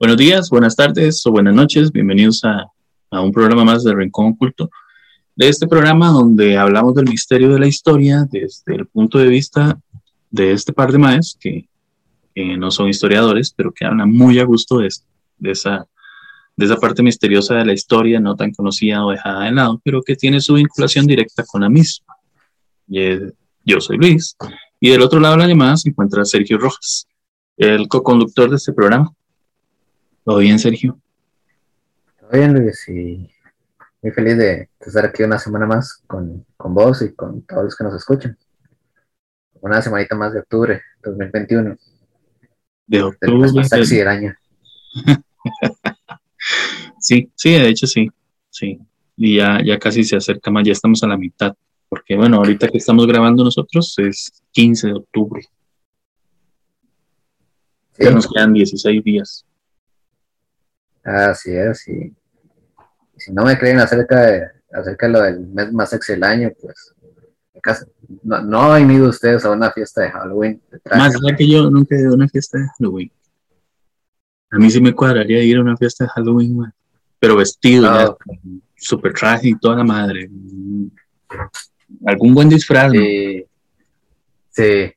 Buenos días, buenas tardes o buenas noches. Bienvenidos a, un programa más de Rincón Oculto. De este programa donde hablamos del misterio de la historia desde el punto de vista de este par de maes que, no son historiadores, pero que hablan muy a gusto de, esa, de esa parte misteriosa de la historia no tan conocida o dejada de lado, pero que tiene su vinculación directa con la misma. yo soy Luis y del otro lado de la llamada se encuentra Sergio Rojas, el co-conductor de este programa. ¿Todo bien, Sergio? Todo bien, Luis, y muy feliz de estar aquí una semana más con, vos y con todos los que nos escuchan. Una semanita más de octubre 2021. De octubre. Más taxi del año. sí, sí, de hecho sí, sí. Y ya, ya casi se acerca más, ya estamos a la mitad. Porque bueno, ahorita que estamos grabando nosotros es 15 de octubre. Ya nos quedan 16 días. Así es, y si no me creen acerca de, acerca lo del mes más sexy del año, pues no, no han ido ustedes a una fiesta de Halloween. más allá que yo nunca he ido a una fiesta de Halloween. A mí sí me cuadraría ir a una fiesta de Halloween, pero vestido, ah, super traje y toda la madre. Algún buen disfraz. Sí, sí,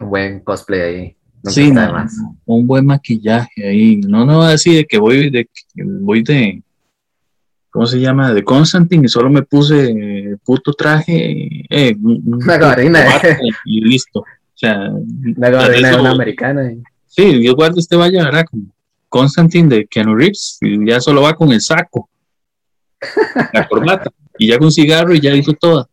un buen cosplay ahí sí, un buen maquillaje ahí. No, no así de que voy de, voy de, ¿cómo se llama? De Constantine y solo me puse puto traje, eh, y listo. O sea, una gabardina una americana. Sí, Dios guarde este vaya, ¿verdad? Como Constantine de Keanu Reeves, y ya solo va con el saco, la corbata, y ya con cigarro y ya hizo toda.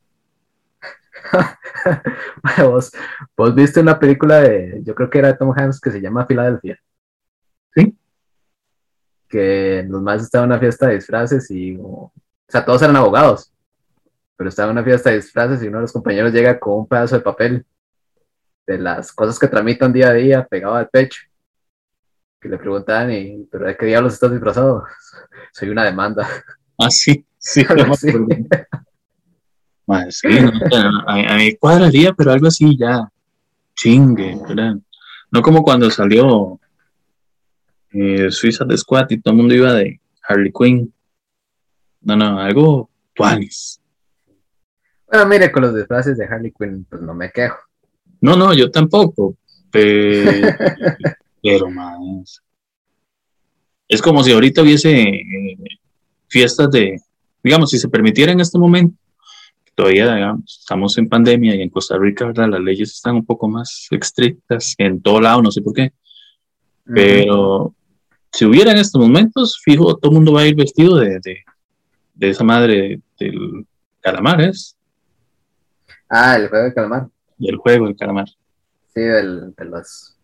vos, vos viste una película de, yo creo que era Tom Hanks, que se llama Filadelfia. Sí. Que los más estaban en una fiesta de disfraces y, o sea, todos eran abogados, pero estaba en una fiesta de disfraces y uno de los compañeros llega con un pedazo de papel de las cosas que tramitan día a día pegado al pecho. Que le preguntaban, y, ¿pero de qué diablos estás disfrazado? Soy una demanda. Ah, sí, sí. sí sí, a, mí cuadraría, pero algo así ya, chingue, ¿verdad? No como cuando salió eh, Suiza de Squad y todo el mundo iba de Harley Quinn. No, no, algo tuanis. Bueno, mire, con los disfraces de Harley Quinn, pues no me quejo. No, no, yo tampoco. Pero, pero más. Es como si ahorita hubiese eh, fiestas de, digamos, si se permitiera en este momento todavía digamos, estamos en pandemia y en Costa Rica, ¿verdad? Las leyes están un poco más estrictas en todo lado, no sé por qué. Pero si hubiera en estos momentos, fijo, todo el mundo va a ir vestido de, de, esa madre del calamar, ¿es? Ah, el juego del calamar. Y el juego del calamar. Sí, de los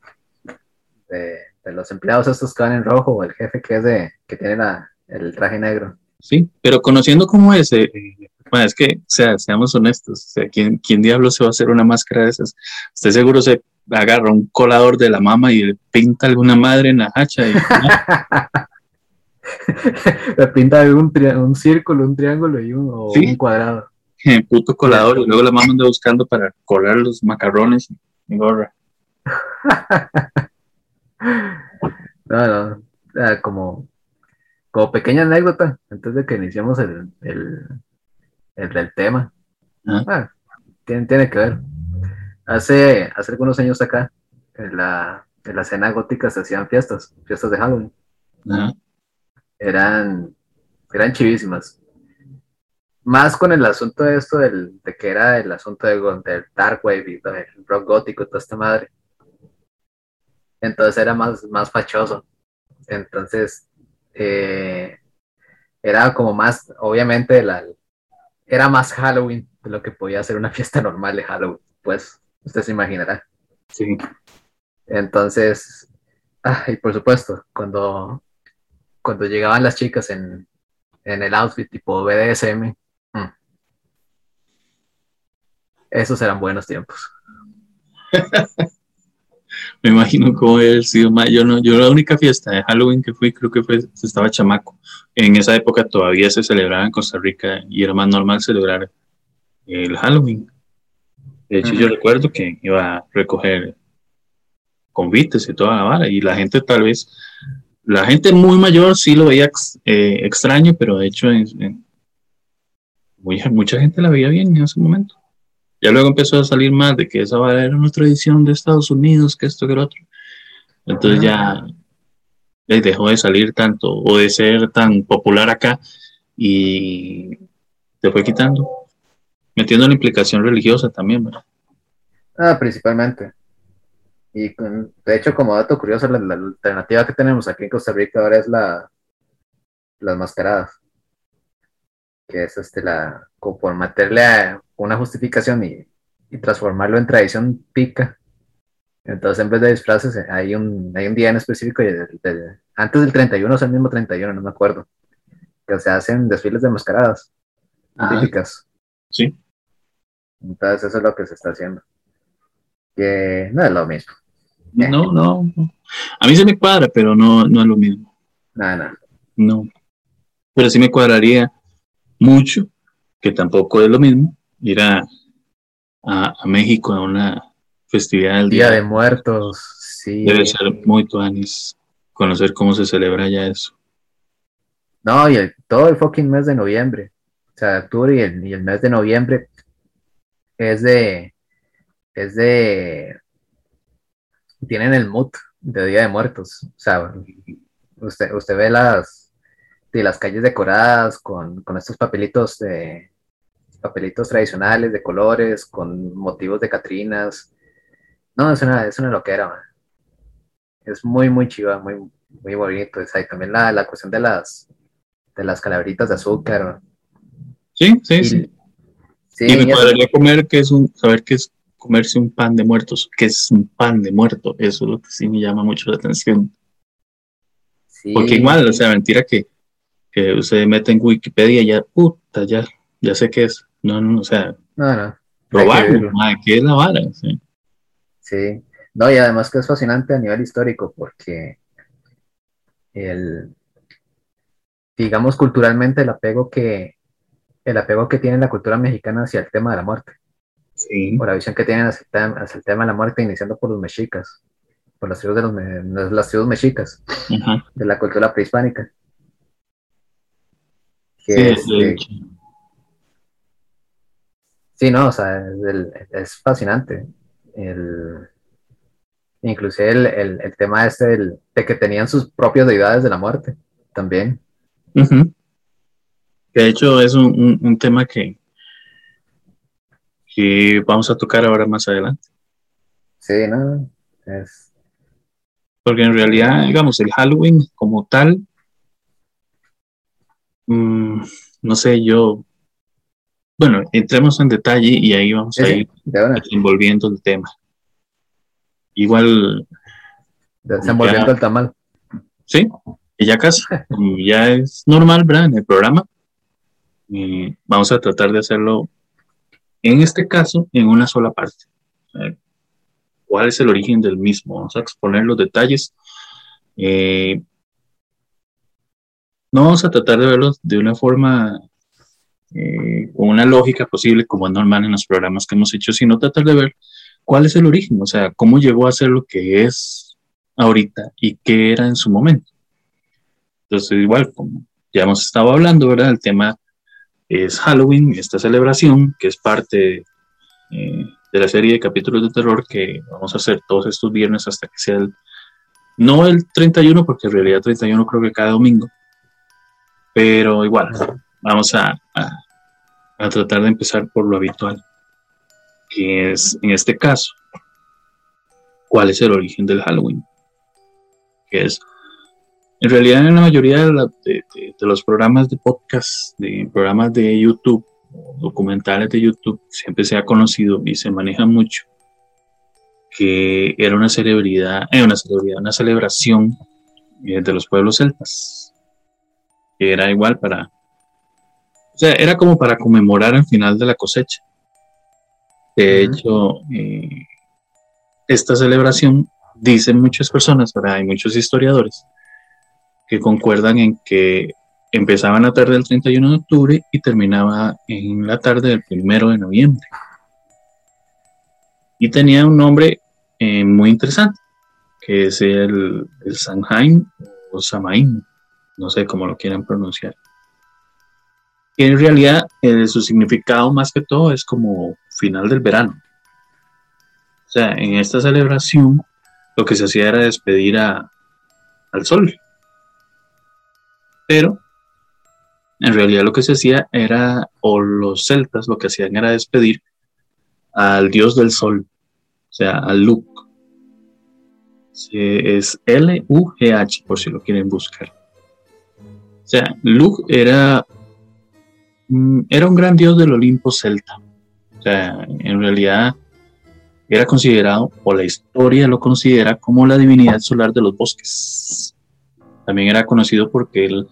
de, los empleados estos que van en rojo, o el jefe que es de, que tiene la, el traje negro. Sí, pero conociendo cómo es, eh, bueno, es que, o sea, seamos honestos, o sea, ¿quién, ¿quién diablo se va a hacer una máscara de esas? Usted seguro se agarra un colador de la mama y le pinta alguna madre en la hacha. Y, le pinta un, un, círculo, un triángulo y un, o un cuadrado. Puto colador, y luego la mamá anda buscando para colar los macarrones y gorra. no, no, como, como pequeña anécdota, antes de que iniciemos el, el el del tema. Ah, tiene, tiene, que ver. Hace, hace algunos años acá, en la, en la escena gótica se hacían fiestas, fiestas de Halloween. Eran, eran chivísimas. Más con el asunto de esto del, de que era el asunto de, del Dark Wave y del rock gótico y toda esta madre. Entonces era más, más fachoso. Entonces, eh, era como más, obviamente, la, era más Halloween de lo que podía ser una fiesta normal de Halloween, pues usted se imaginará. Sí. Entonces, ah, y por supuesto, cuando, cuando llegaban las chicas en, el outfit tipo BDSM, mm, esos eran buenos tiempos. me imagino cómo haber sido más. Yo, no, yo la única fiesta de Halloween que fui, creo que fue, estaba chamaco. En esa época todavía se celebraba en Costa Rica y era más normal celebrar el Halloween. De hecho, yo recuerdo que iba a recoger convites y toda la vara, y la gente tal vez la gente muy mayor sí lo veía eh, extraño, pero de hecho mucha, gente la veía bien en ese momento. Ya luego empezó a salir más de que esa era una tradición de Estados Unidos, que esto, que lo otro. Entonces ya, dejó de salir tanto o de ser tan popular acá y se fue quitando, metiendo la implicación religiosa también, ¿verdad? Ah, principalmente. Y de hecho, como dato curioso, la, alternativa que tenemos aquí en Costa Rica ahora es la las mascaradas. Que es este la como por meterle una justificación y, transformarlo en tradición pica. Entonces, en vez de disfraces, hay un, hay un día en específico, antes del 31, es el mismo 31, no me acuerdo, que se hacen desfiles de mascaradas ah. típicas. Sí. Entonces, eso es lo que se está haciendo. Que no es lo mismo. No, no. A mí se me cuadra, pero no, no es lo mismo. Nada, No. Pero sí me cuadraría mucho, que tampoco es lo mismo, ir a, a, México a una festividad del Día, de Muertos. Sí. Debe ser muy tuanis conocer cómo se celebra ya eso. No, y todo el fucking mes de noviembre. O sea, octubre y el, y el mes de noviembre es de. Es de tienen el mood de Día de Muertos. O sea, usted, usted ve las, de las calles decoradas con, estos papelitos de papelitos tradicionales de colores, con motivos de Catrinas. No, es una, es una loquera, Es muy, muy chiva, muy, muy bonito. y también la, la cuestión de las de las calaveritas de azúcar. Sí, sí, sí. y me podría comer que es un, saber que es comerse un pan de muertos, que es un pan de muerto, eso es lo que sí me llama mucho la atención. Porque igual, o sea, mentira que, que usted mete en Wikipedia y ya, puta, ya, ya sé qué es. No, no, o sea, no, no. probarlo, ¿qué es la vara? Sí. sí. No, y además que es fascinante a nivel histórico, porque el, digamos, culturalmente el apego que, el apego que tiene la cultura mexicana hacia el tema de la muerte por la visión que tienen hacia el, tema, de la muerte, iniciando por los mexicas, por las tribus, de los, las tribus mexicas, de la cultura prehispánica. sí, este, sí, no, o sea, es, fascinante. El, inclusive el, tema este de que tenían sus propias deidades de la muerte, también. de hecho es un tema que, que vamos a tocar ahora más adelante. Sí, ¿no? Es... Porque en realidad, digamos, el Halloween como tal, mm, no sé, yo, bueno, entremos en detalle y ahí vamos a ir desenvolviendo el tema. Igual. Desenvolviendo el tamal. Sí, y ya casi, ya es normal, ¿verdad? En el programa. Y vamos a tratar de hacerlo en este caso, en una sola parte. ¿Cuál es el origen del mismo? Vamos a exponer los detalles. Eh, no vamos a tratar de verlos de una forma eh, una lógica posible, como es normal en los programas que hemos hecho, sino tratar de ver cuál es el origen, o sea, cómo llegó a ser lo que es ahorita y qué era en su momento. Entonces, igual, como ya hemos estado hablando, ¿verdad? El tema es Halloween, esta celebración que es parte eh, de la serie de capítulos de terror que vamos a hacer todos estos viernes hasta que sea el, no el 31, porque en realidad 31 creo que cada domingo, pero igual, vamos a, a tratar de empezar por lo habitual, que es en este caso, ¿cuál es el origen del Halloween? Que es en realidad, en la mayoría de, los programas de podcast, de programas de YouTube, documentales de YouTube, siempre se ha conocido y se maneja mucho que era una celebridad, eh, una celebridad, una celebración eh, de los pueblos celtas, que era igual para, o sea, era como para conmemorar el final de la cosecha. De hecho, eh, esta celebración, dicen muchas personas, hay muchos historiadores, que concuerdan en que empezaba en la tarde del 31 de octubre y terminaba en la tarde del 1 de noviembre. Y tenía un nombre eh, muy interesante, que es el, el o Samaín, no sé cómo lo quieran pronunciar. En realidad eh, su significado más que todo es como final del verano. O sea, en esta celebración lo que se hacía era despedir al sol. Pero en realidad lo que se hacía era, o los celtas lo que hacían era despedir al dios del sol, o sea, al Lug. Es L-U-G-H, por si lo quieren buscar. O sea, Lug era, era un gran dios del Olimpo celta. O sea, en realidad era considerado, o la historia lo considera, como la divinidad solar de los bosques. También era conocido porque él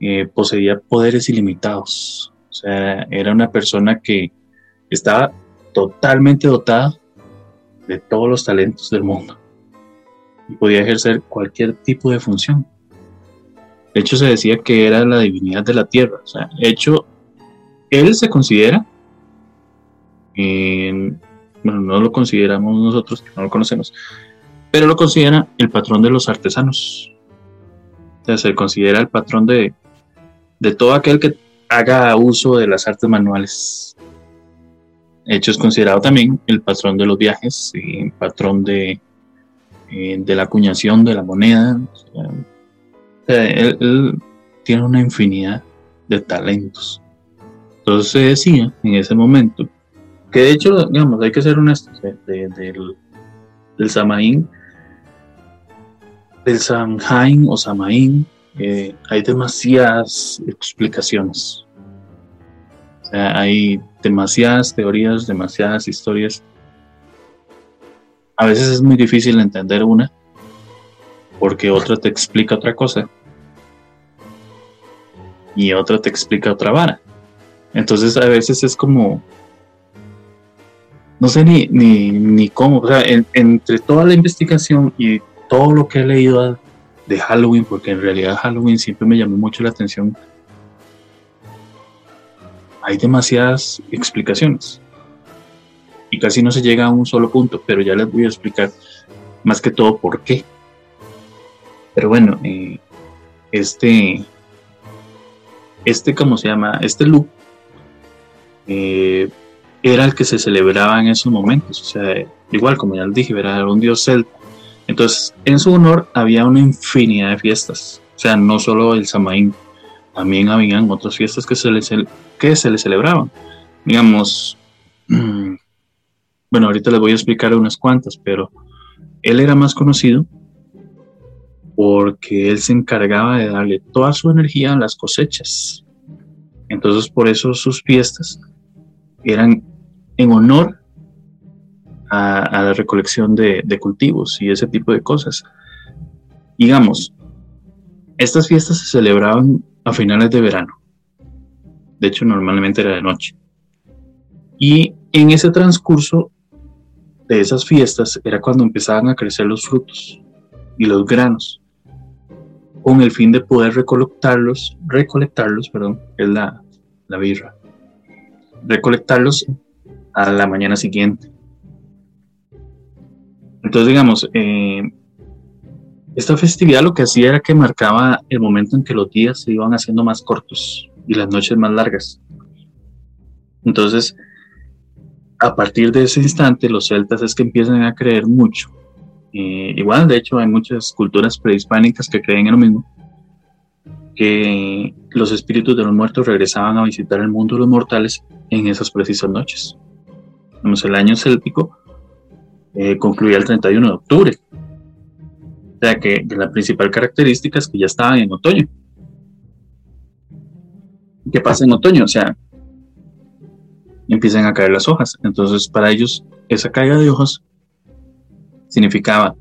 eh, poseía poderes ilimitados. O sea, era una persona que estaba totalmente dotada de todos los talentos del mundo y podía ejercer cualquier tipo de función. De hecho, se decía que era la divinidad de la tierra. O sea, hecho, él se considera, bueno, no lo consideramos nosotros, no lo conocemos, pero lo considera el patrón de los artesanos. Se considera el patrón de, de todo aquel que haga uso de las artes manuales. De hecho, es considerado también el patrón de los viajes, y patrón de, eh, de la acuñación de la moneda. él, tiene una infinidad de talentos. Entonces se decía en ese momento que de hecho, digamos, hay que ser honestos, del, del Samaín, del Samhain o Samaín, eh, hay demasiadas explicaciones. hay demasiadas teorías, demasiadas historias a veces es muy difícil entender una porque otra te explica otra cosa y otra te explica otra vara. Entonces a veces es como, no sé ni, ni, cómo, o sea, entre toda la investigación y todo lo que he leído de Halloween, porque en realidad Halloween siempre me llamó mucho la atención, hay demasiadas explicaciones y casi no se llega a un solo punto, pero ya les voy a explicar más que todo por qué. Pero bueno, eh, este, este, ¿cómo se llama? Este loop eh, era el que se celebraba en esos momentos, o sea, igual como ya les dije, era un dios celta. Entonces, en su honor había una infinidad de fiestas, o sea, no solo el Samaín, también habían otras fiestas que se le, que se le celebraban. Digamos, Bueno, ahorita les voy a explicar unas cuantas, pero él era más conocido porque él se encargaba de darle toda su energía a las cosechas. Entonces, por eso sus fiestas eran en honor a, la recolección de, de, cultivos y ese tipo de cosas. Digamos, estas fiestas se celebraban a finales de verano. De hecho, normalmente era de noche. Y en ese transcurso de esas fiestas era cuando empezaban a crecer los frutos y los granos, con el fin de poder recolectarlos, recolectarlos, perdón, es la, la birra, recolectarlos a la mañana siguiente. Entonces, digamos, eh, esta festividad lo que hacía era que marcaba el momento en que los días se iban haciendo más cortos y las noches más largas. Entonces, a partir de ese instante los celtas es que empiezan a creer mucho. Eh, igual, de hecho, hay muchas culturas prehispánicas que creen en lo mismo, que los espíritus de los muertos regresaban a visitar el mundo de los mortales en esas precisas noches. el año céltico eh, concluía el 31 de octubre. O sea que, que la principal característica es que ya estaban en otoño. ¿Qué pasa en otoño? O sea, empiezan a caer las hojas. Entonces, para ellos, esa caída de hojas significaba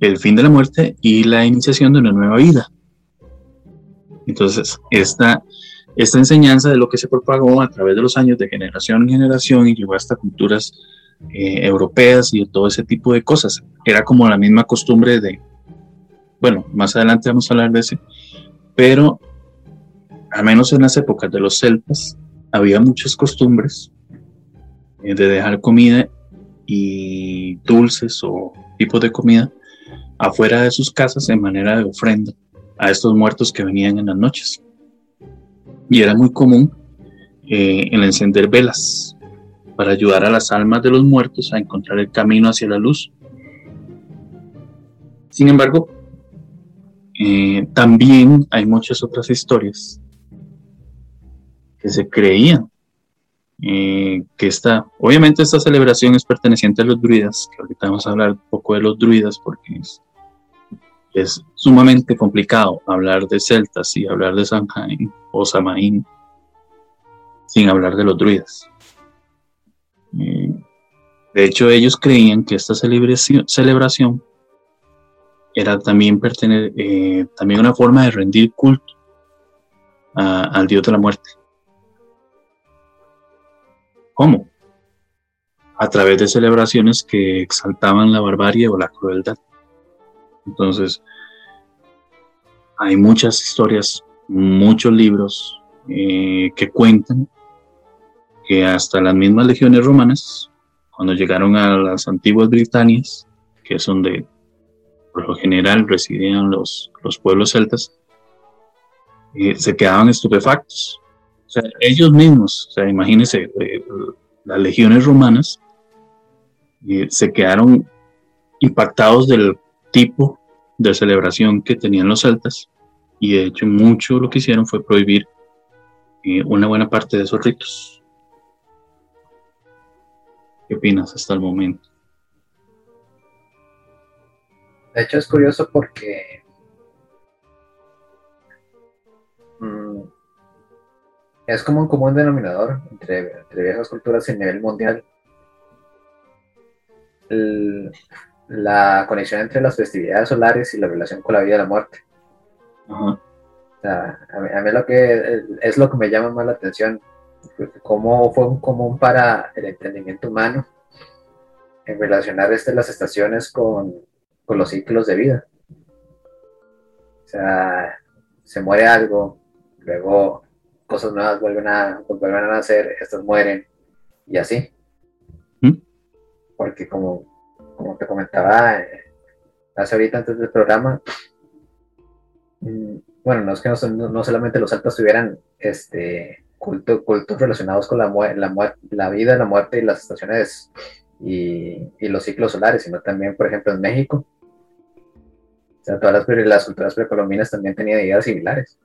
el fin de la muerte y la iniciación de una nueva vida. Entonces, esta, esta enseñanza de lo que se propagó a través de los años de generación en generación y llegó hasta culturas eh, europeas y todo ese tipo de cosas. Era como la misma costumbre de, bueno, más adelante vamos a hablar de ese, pero al menos en las épocas de los celtas había muchas costumbres eh, de dejar comida y dulces o tipos de comida afuera de sus casas en manera de ofrenda a estos muertos que venían en las noches. Y era muy común eh, el encender velas para ayudar a las almas de los muertos a encontrar el camino hacia la luz. Sin embargo, eh, también hay muchas otras historias que se creían eh, que esta, obviamente esta celebración es perteneciente a los druidas, que ahorita vamos a hablar un poco de los druidas porque es, es sumamente complicado hablar de celtas y hablar de Samhain o Samaín sin hablar de los druidas. Eh, de hecho, ellos creían que esta celebración, era también, eh, también una forma de rendir culto al dios de la muerte. ¿Cómo? A través de celebraciones que exaltaban la barbarie o la crueldad. Entonces, hay muchas historias, muchos libros eh, que cuentan que hasta las mismas legiones romanas, cuando llegaron a las antiguas Britanias, que es donde por lo general residían los, los pueblos celtas, eh, se quedaban estupefactos. O sea, ellos mismos, o sea, imagínense, eh, las legiones romanas se quedaron impactados del tipo de celebración que tenían los celtas y de hecho mucho lo que hicieron fue prohibir una buena parte de esos ritos. ¿Qué opinas hasta el momento? De hecho es curioso porque mm, es como un común denominador entre, viejas culturas a nivel mundial. La conexión entre las festividades solares y la relación con la vida y la muerte. a, mí, lo que es lo que me llama más la atención cómo fue un común para el entendimiento humano en relacionar este, las estaciones con, con los ciclos de vida. O sea, se muere algo, luego cosas nuevas vuelven a, vuelven a nacer, estas mueren y así. ¿Mm? Porque como, como te comentaba eh, hace ahorita antes del programa, mm, bueno, no es que no, no solamente los altos tuvieran este, cultos relacionados con la, la, la vida, la muerte y las estaciones y, los ciclos solares, sino también, por ejemplo, en México. O sea, todas las, las culturas precolombinas también tenían ideas similares.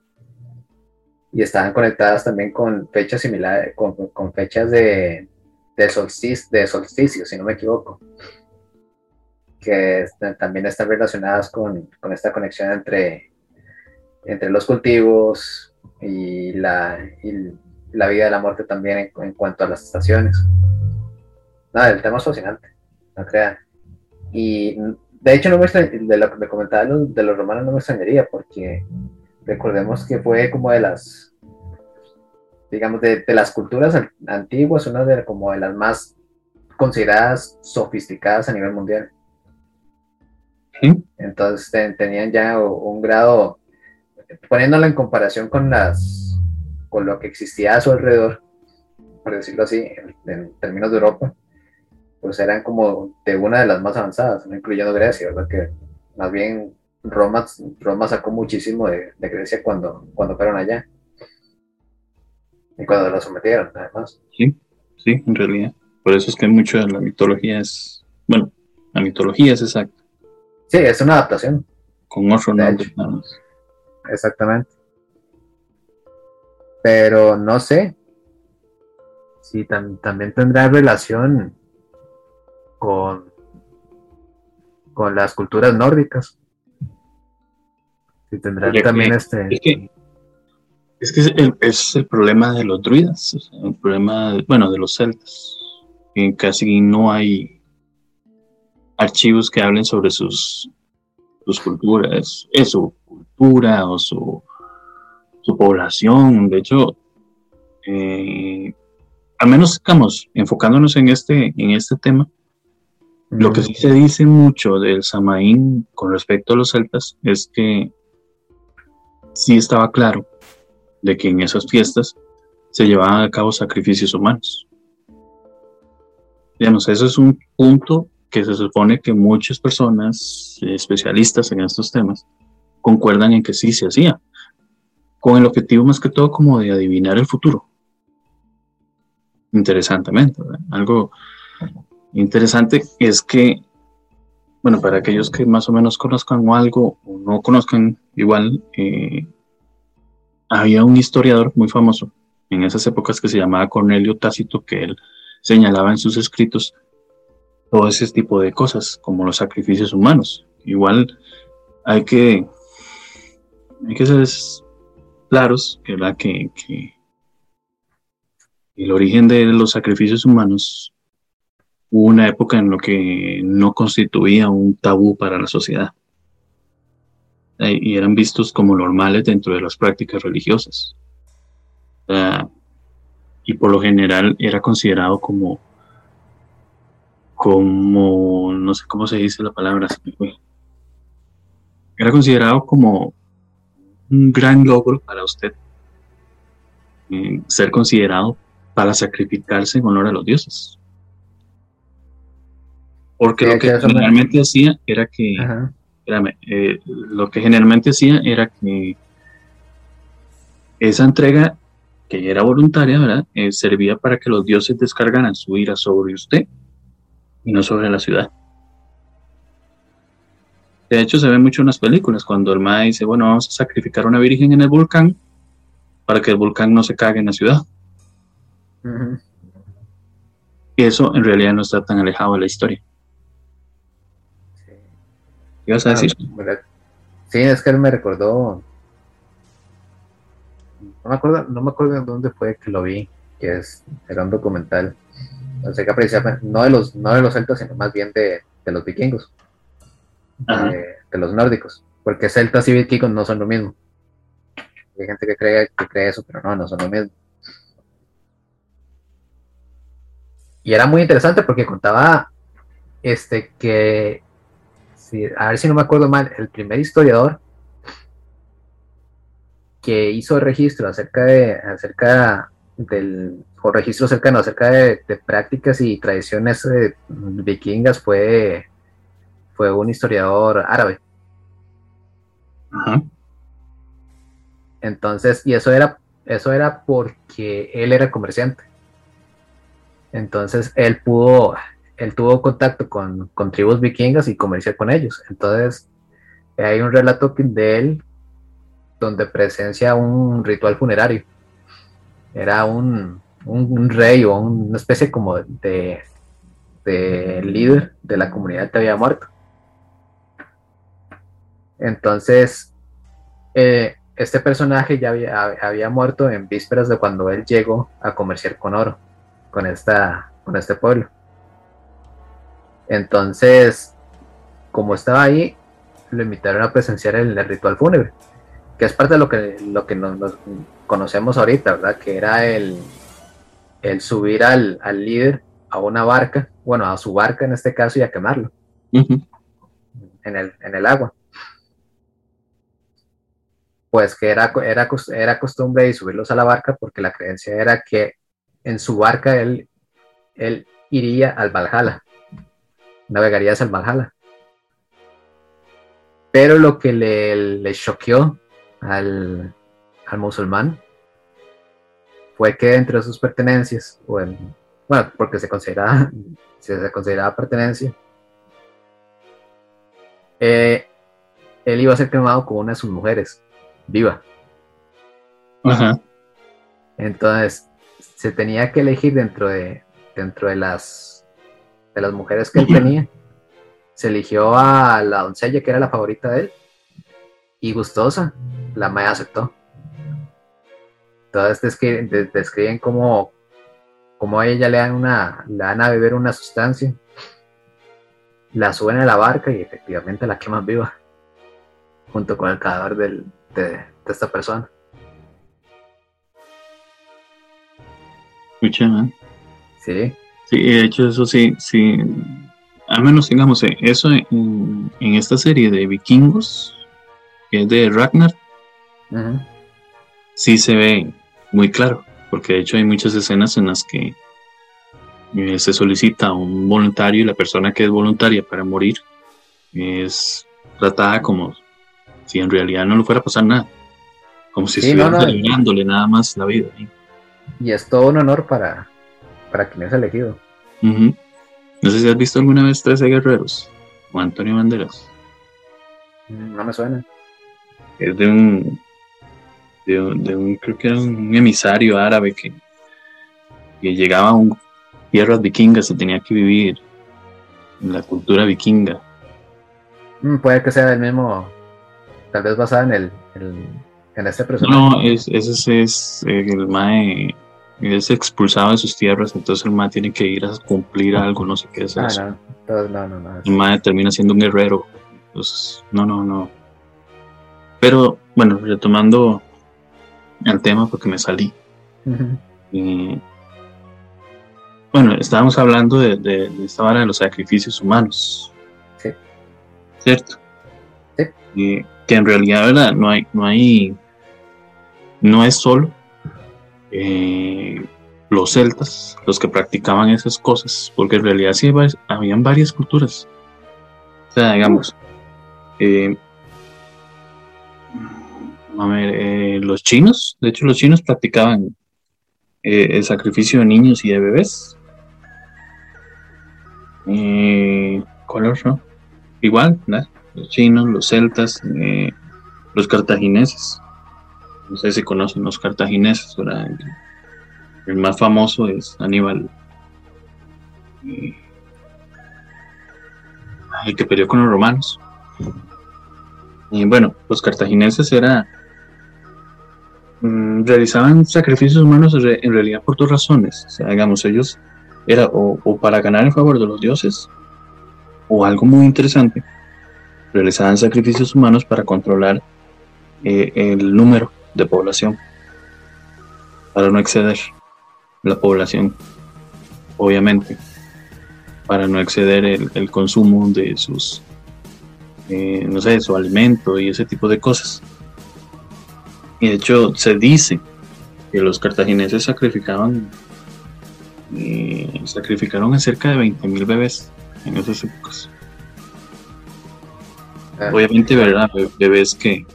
Y estaban conectadas también con fechas similares, con, fechas de, de, de solsticio, si no me equivoco. Que también están relacionadas con, con esta conexión entre, entre los cultivos y la, la vida y la muerte también en, cuanto a las estaciones. Nada, el tema es fascinante, no crean. Y de hecho, no me de lo que me comentaba de los romanos no me extrañaría, porque recordemos que fue como de las, digamos, de, las culturas antiguas, una de como de las más consideradas sofisticadas a nivel mundial. Entonces tenían ya un grado, poniéndolo en comparación con las con lo que existía a su alrededor, por decirlo así, en, términos de Europa, pues eran como de una de las más avanzadas, no incluyendo Grecia, ¿verdad? Que más bien Roma, Roma sacó muchísimo de, Grecia cuando, cuando fueron allá. Y cuando la sometieron, además. Sí, sí, en realidad. Por eso es que mucho de la mitología es, bueno, la mitología es exacta. Sí, es una adaptación. Con otro nombre, Exactamente. Pero no sé si también tendrá relación con, con las culturas nórdicas. Si tendrá también este... Es que, es, que es, el, problema de los druidas, el problema, bueno, de los celtas. Casi no hay archivos que hablen sobre sus, sus culturas, es su cultura o su su población. De hecho, eh, al menos estamos enfocándonos en este, en este tema. Lo que sí se dice mucho del Samaín con respecto a los celtas es que sí estaba claro de que en esas fiestas se llevaban a cabo sacrificios humanos. Digamos, eso es un punto que se supone que muchas personas especialistas en estos temas concuerdan en que sí se hacía, con el objetivo más que todo como de adivinar el futuro. Interesantemente, algo interesante es que, bueno, para aquellos que más o menos conozcan algo o no conozcan igual, eh, había un historiador muy famoso en esas épocas que se llamaba Cornelio Tácito, que él señalaba en sus escritos todo ese tipo de cosas, como los sacrificios humanos. Igual hay que, hay que ser claros que, el origen de los sacrificios humanos hubo una época en la que no constituía un tabú para la sociedad eh, y eran vistos como normales dentro de las prácticas religiosas. y por lo general era considerado como como, no sé cómo se dice la palabra, era considerado como un gran logro para usted eh, ser considerado para sacrificarse en honor a los dioses. Porque lo que generalmente hacía era que, eh, lo que generalmente hacía era que esa entrega, que era voluntaria, ¿verdad? Eh, servía para que los dioses descargaran su ira sobre usted y no sobre la ciudad. De hecho, se ve mucho en las películas, cuando el ma dice, bueno, vamos a sacrificar a una virgen en el volcán para que el volcán no se cague en la ciudad. Y eso en realidad no está tan alejado de la historia. ¿Qué ibas a decir? Sí, es que él me recordó. No me acuerdo, no me acuerdo dónde fue que lo vi, que es, era un documental no de los, no de los celtas, sino más bien de, los vikingos, de, los nórdicos, porque celtas y vikingos no son lo mismo. Hay gente que cree, que cree eso, pero no, no son lo mismo. Y era muy interesante porque contaba este que, a ver si no me acuerdo mal, el primer historiador que hizo el registro acerca de acerca del o registro cercano acerca de, prácticas y tradiciones eh, vikingas fue, fue un historiador árabe. Entonces, y eso era, eso era porque él era comerciante. Entonces, él pudo, él tuvo contacto con, con tribus vikingas y comerciar con ellos. Entonces, hay un relato de él donde presencia un ritual funerario era un, rey o una especie como de, líder de la comunidad que había muerto. Entonces, eh, este personaje ya había, muerto en vísperas de cuando él llegó a comerciar con oro, con, esta, con este pueblo. Entonces, como estaba ahí, lo invitaron a presenciar el, el ritual fúnebre que es parte de lo que, lo que nos, conocemos ahorita, ¿verdad? Que era el, el subir al, líder a una barca, bueno, a su barca en este caso y a quemarlo en, el, en el agua. Pues que era, era, era costumbre de subirlos a la barca porque la creencia era que en su barca él, él iría al Valhalla, navegaría hacia el Valhalla. Pero lo que le, le choqueó al, musulmán fue que entre sus pertenencias, bueno, porque se consideraba, se consideraba pertenencia, eh, él iba a ser quemado como una de sus mujeres, viva. Entonces, se tenía que elegir dentro de, dentro de las, de las mujeres que él tenía. Se eligió a la doncella que era la favorita de él y gustosa la Maya aceptó. Todas describen, describen cómo, a ella le dan, una, le dan a beber una sustancia, la suben a la barca y efectivamente la queman viva, junto con el cadáver de, esta persona. Escucha, Sí. Sí, de hecho eso sí, sí, al menos digamos, eh, eso en, en esta serie de vikingos, que es de Ragnar, sí se ve muy claro, porque de hecho hay muchas escenas en las que eh, se solicita un voluntario y la persona que es voluntaria para morir es tratada como si en realidad no le fuera a pasar nada. Como si Sí, estuvieran no, no. celebrándole nada más la vida. Y es todo un honor para, para quien es elegido. No sé si has visto alguna vez 13 guerreros o Antonio Banderas. Mm, No me suena. Es de un, de un, de un- creo que era un emisario árabe que, que llegaba a un, tierras vikingas y tenía que vivir en la cultura vikinga. Mm, puede que sea del mismo, tal vez basada en el, el- en este personaje. No, es, ese es el mae es expulsado de sus tierras, entonces el mae tiene que ir a cumplir algo, no sé qué es Ah, eso. no, entonces, no, no, no. El mae termina siendo un guerrero. Entonces, no, no, no. Pero, bueno, retomando el tema porque me salí. Eh, bueno, estábamos hablando de, de- de esta vara de los sacrificios humanos. Sí. ¿Cierto? Sí. Que en realidad, ¿verdad? No hay, no hay, no es solo eh, los celtas los que practicaban esas cosas, porque en realidad sí hay- habían varias culturas. O sea, digamos, eh, a ver, eh, los chinos, de hecho los chinos practicaban eh, el sacrificio de niños y de bebés. Eh, ¿Cuál otro? Igual, ¿verdad? Los chinos, los celtas, eh, los cartagineses. No sé si conocen los cartagineses, ¿verdad? El, más famoso es Aníbal. eh, el que peleó con los romanos. Y bueno, los cartagineses era realizaban sacrificios humanos en re- en realidad por dos razones. O sea, digamos, ellos era o, para ganar el favor de los dioses, o algo muy interesante, realizaban sacrificios humanos para controlar eh, el número de población, para no exceder la población, obviamente, para no exceder el, el consumo de sus, eh, no sé, su alimento y ese tipo de cosas. Y de hecho se dice que los cartagineses sacrificaban, eh, sacrificaron a cerca de 20.000 bebés en esas épocas. Ah, Obviamente, ¿verdad? Be- Bebés que,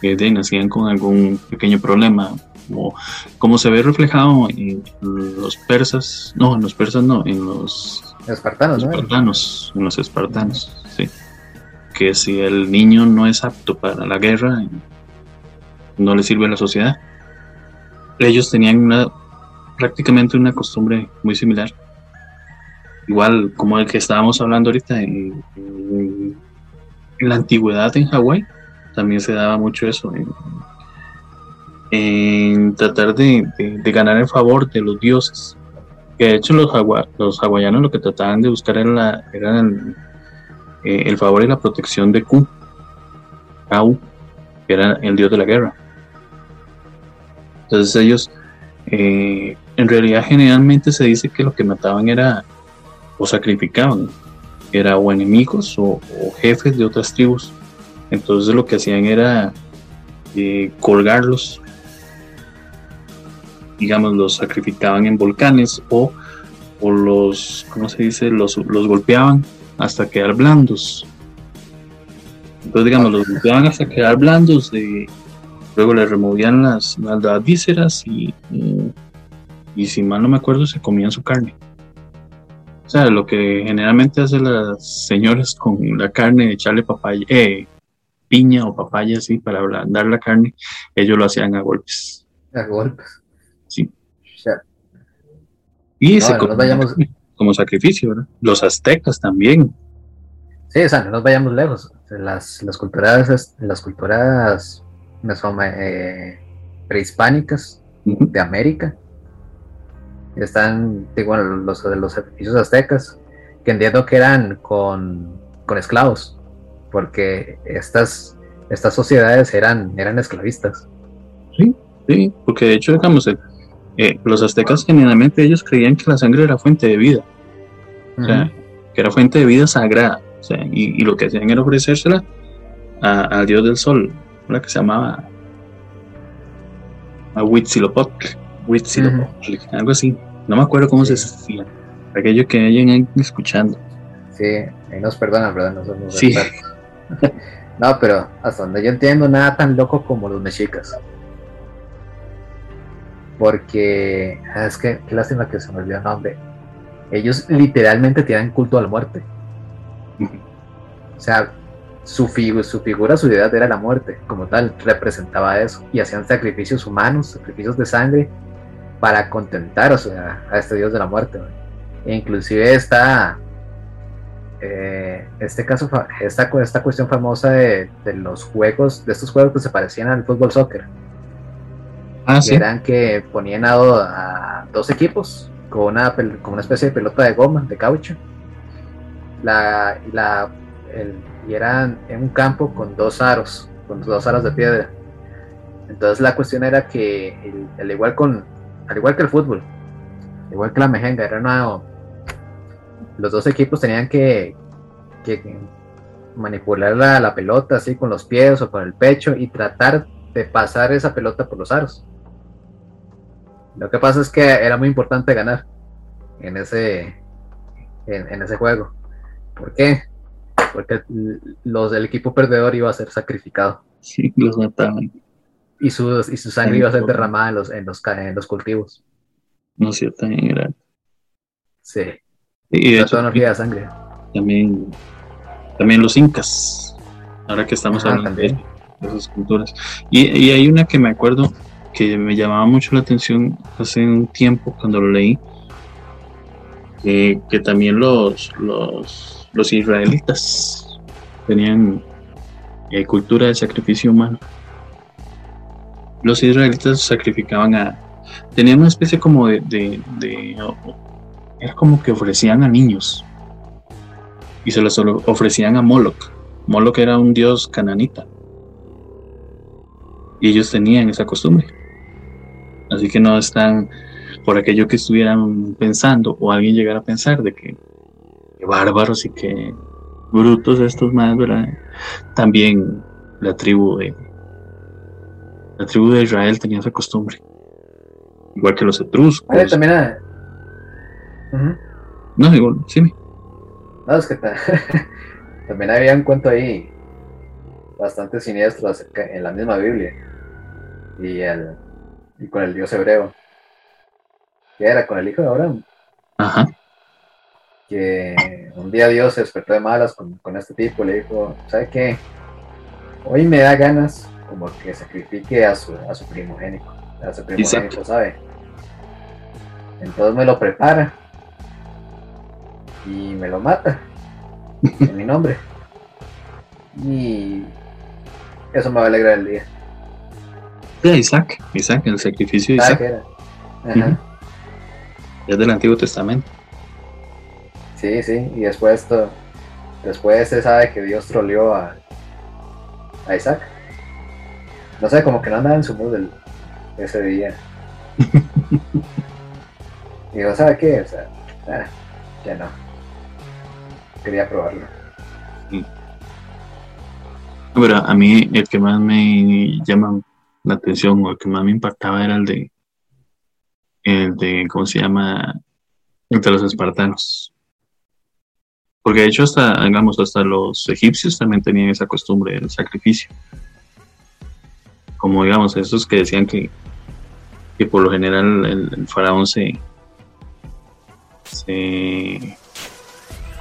que nacían con algún pequeño problema, como, como se ve reflejado en los persas, no, en los persas no, en los Espartanos, ¿no? espartanos, en los espartanos, sí. Que si el niño no es apto para la guerra, no le sirve a la sociedad. Ellos tenían una prácticamente una costumbre muy similar. Igual como el que estábamos hablando ahorita en, la antigüedad en Hawái, también se daba mucho eso, en, tratar de, ganar el favor de los dioses. Que de hecho los, hawai- los hawaianos lo que trataban de buscar era, la- era el, eh, el favor y la protección de Ku, Kau, que era el dios de la guerra. Entonces ellos, eh, en realidad generalmente se dice que lo que mataban era, o sacrificaban, era o enemigos o, o jefes de otras tribus. Entonces lo que hacían era eh, colgarlos, digamos, los sacrificaban en volcanes o, o los, ¿cómo se dice? Los, los golpeaban hasta quedar blandos. Entonces, digamos, los golpeaban hasta quedar blandos, de, luego les removían las, las, las vísceras y, y, y si mal no me acuerdo, se comían su carne. O sea, lo que generalmente hacen las señoras con la carne, echarle papaya, eh, piña o papaya así para ablandar la carne, ellos lo hacían a golpes. A golpes. Sí. Y No, se no vayamos- como sacrificio, ¿verdad? Los aztecas también. Sí, o sea, no nos vayamos lejos. Las, las culturas, las culturas eh, prehispánicas de América. Están, digo, bueno, los de los sacrificios aztecas, que entiendo que eran con, con esclavos, porque estas, estas sociedades eran, eran esclavistas. Sí, porque de hecho, digamos, eh, eh, los aztecas generalmente ellos creían que la sangre era fuente de vida, o sea, que era fuente de vida sagrada, o sea, y, y lo que hacían era ofrecérsela a- al dios del sol, la que se llamaba a Huitzilopochtli, Huitzilopochtli, algo así, no me acuerdo cómo se decía, aquello que hayan ahí escuchando. Sí, ahí nos perdonan, ¿verdad? No somos Sí. No, pero hasta donde yo entiendo, nada tan loco como los mexicas. Porque, ah, es que, qué lástima que se me olvidó el nombre. Ellos literalmente tienen culto a la muerte. O sea, su, su figura, su idea era la muerte, como tal, representaba eso. Y hacían sacrificios humanos, sacrificios de sangre, para contentar o sea, a este dios de la muerte. E inclusive está eh, este caso, esta, esta cuestión famosa de, los juegos, de estos juegos que se parecían al fútbol soccer. Ah, eran que ponían a, dos equipos con una, con una especie de pelota de goma, de caucho. La, la, y eran en un campo con dos aros, con dos aros de piedra. Entonces la cuestión era que, al igual con, al igual que el fútbol, igual que la mejenga, era una, los dos equipos tenían que, manipular la, pelota así con los pies o con el pecho y tratar de pasar esa pelota por los aros. Lo que pasa es que era muy importante ganar en ese, en, ese juego. ¿Por qué? Porque los del equipo perdedor iba a ser sacrificado. Sí, los mataban. Y su, y su sangre iba a ser derramada en los, en los, en los cultivos. No sé, también era. Sí. Y de hecho, sangre. También, también los incas, ahora que estamos hablando de, esas culturas. Y, hay una que me acuerdo que me llamaba mucho la atención hace un tiempo cuando lo leí, que también los, los, los israelitas tenían eh, cultura de sacrificio humano. Los israelitas sacrificaban a... Tenían una especie como de era como que ofrecían a niños y se los ofrecían a Moloch. Moloch era un dios cananita y ellos tenían esa costumbre. Así que no están por aquello que estuvieran pensando o alguien llegara a pensar de que, bárbaros y que brutos estos más, También la tribu de la tribu de Israel tenía esa costumbre. Igual que los etruscos. también no, sí. No, es que también había un cuento ahí bastante siniestro en la misma Biblia y, el, y con el dios hebreo. Que era con el hijo de Abraham. Ajá. Que un día Dios se despertó de malas con, este tipo y le dijo, ¿sabe qué? Hoy me da ganas como que sacrifique a su, a su primogénito, a su primogénito, ¿sabe? Entonces me lo prepara y me lo mata en mi nombre. Y eso me va a alegrar el día. Isaac, Isaac, el sacrificio de Isaac. Es del Antiguo Testamento. Sí, sí, y después después se sabe que Dios troleó a, a Isaac. No sé, como que no andaba en su mood ese día. y digo, ¿sabe qué? O sea, ah, ya no quería probarlo. Pero a mí el que más me llama la atención o el que más me impactaba era el de, el de, ¿cómo se llama? El de los espartanos. Porque de hecho hasta, digamos, hasta los egipcios también tenían esa costumbre del sacrificio. Como digamos, esos que decían que, que por lo general el faraón se, se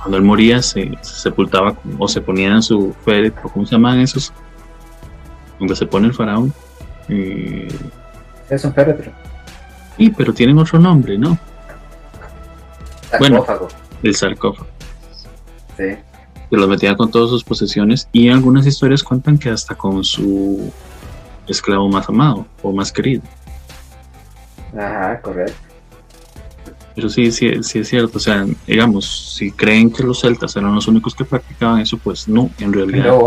cuando él moría se, sepultaba o se ponía en su féretro, ¿cómo se llaman esos? Donde se pone el faraón. Eh, es un féretro. Sí, pero tienen otro nombre, ¿no? Sarcófago. Bueno, el sarcófago. Sí. Que los metía con todas sus posesiones y algunas historias cuentan que hasta con su esclavo más amado o más querido. Ajá, correcto. Pero sí, sí, sí es cierto. O sea, digamos, si creen que los celtas eran los únicos que practicaban eso, pues no, en realidad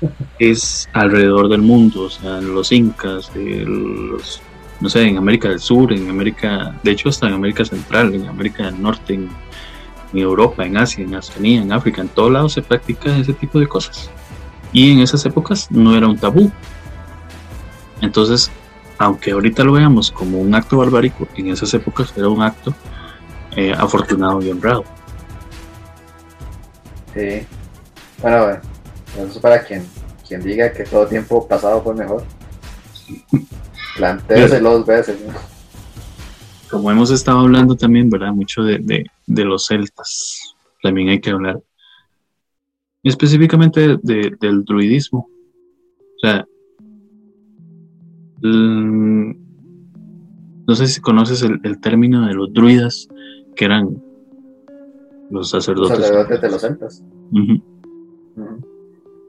es alrededor del mundo. O sea, los incas, los, no sé, en América del Sur, en América, de hecho hasta en América Central, en América del Norte, en, Europa, en Asia, en Oceanía, en África, en todos lados se practica ese tipo de cosas. Y en esas épocas no era un tabú. Entonces, aunque ahorita lo veamos como un acto barbárico, en esas épocas era un acto eh, afortunado y honrado. Sí. Bueno, eso para quien quien diga que todo tiempo pasado fue mejor. Plantéese dos veces. Como hemos estado hablando también, ¿verdad? Mucho de, los celtas. También hay que hablar específicamente del druidismo. O sea, no sé si conoces el, término de los druidas, que eran los sacerdotes. sacerdotes de los celtas.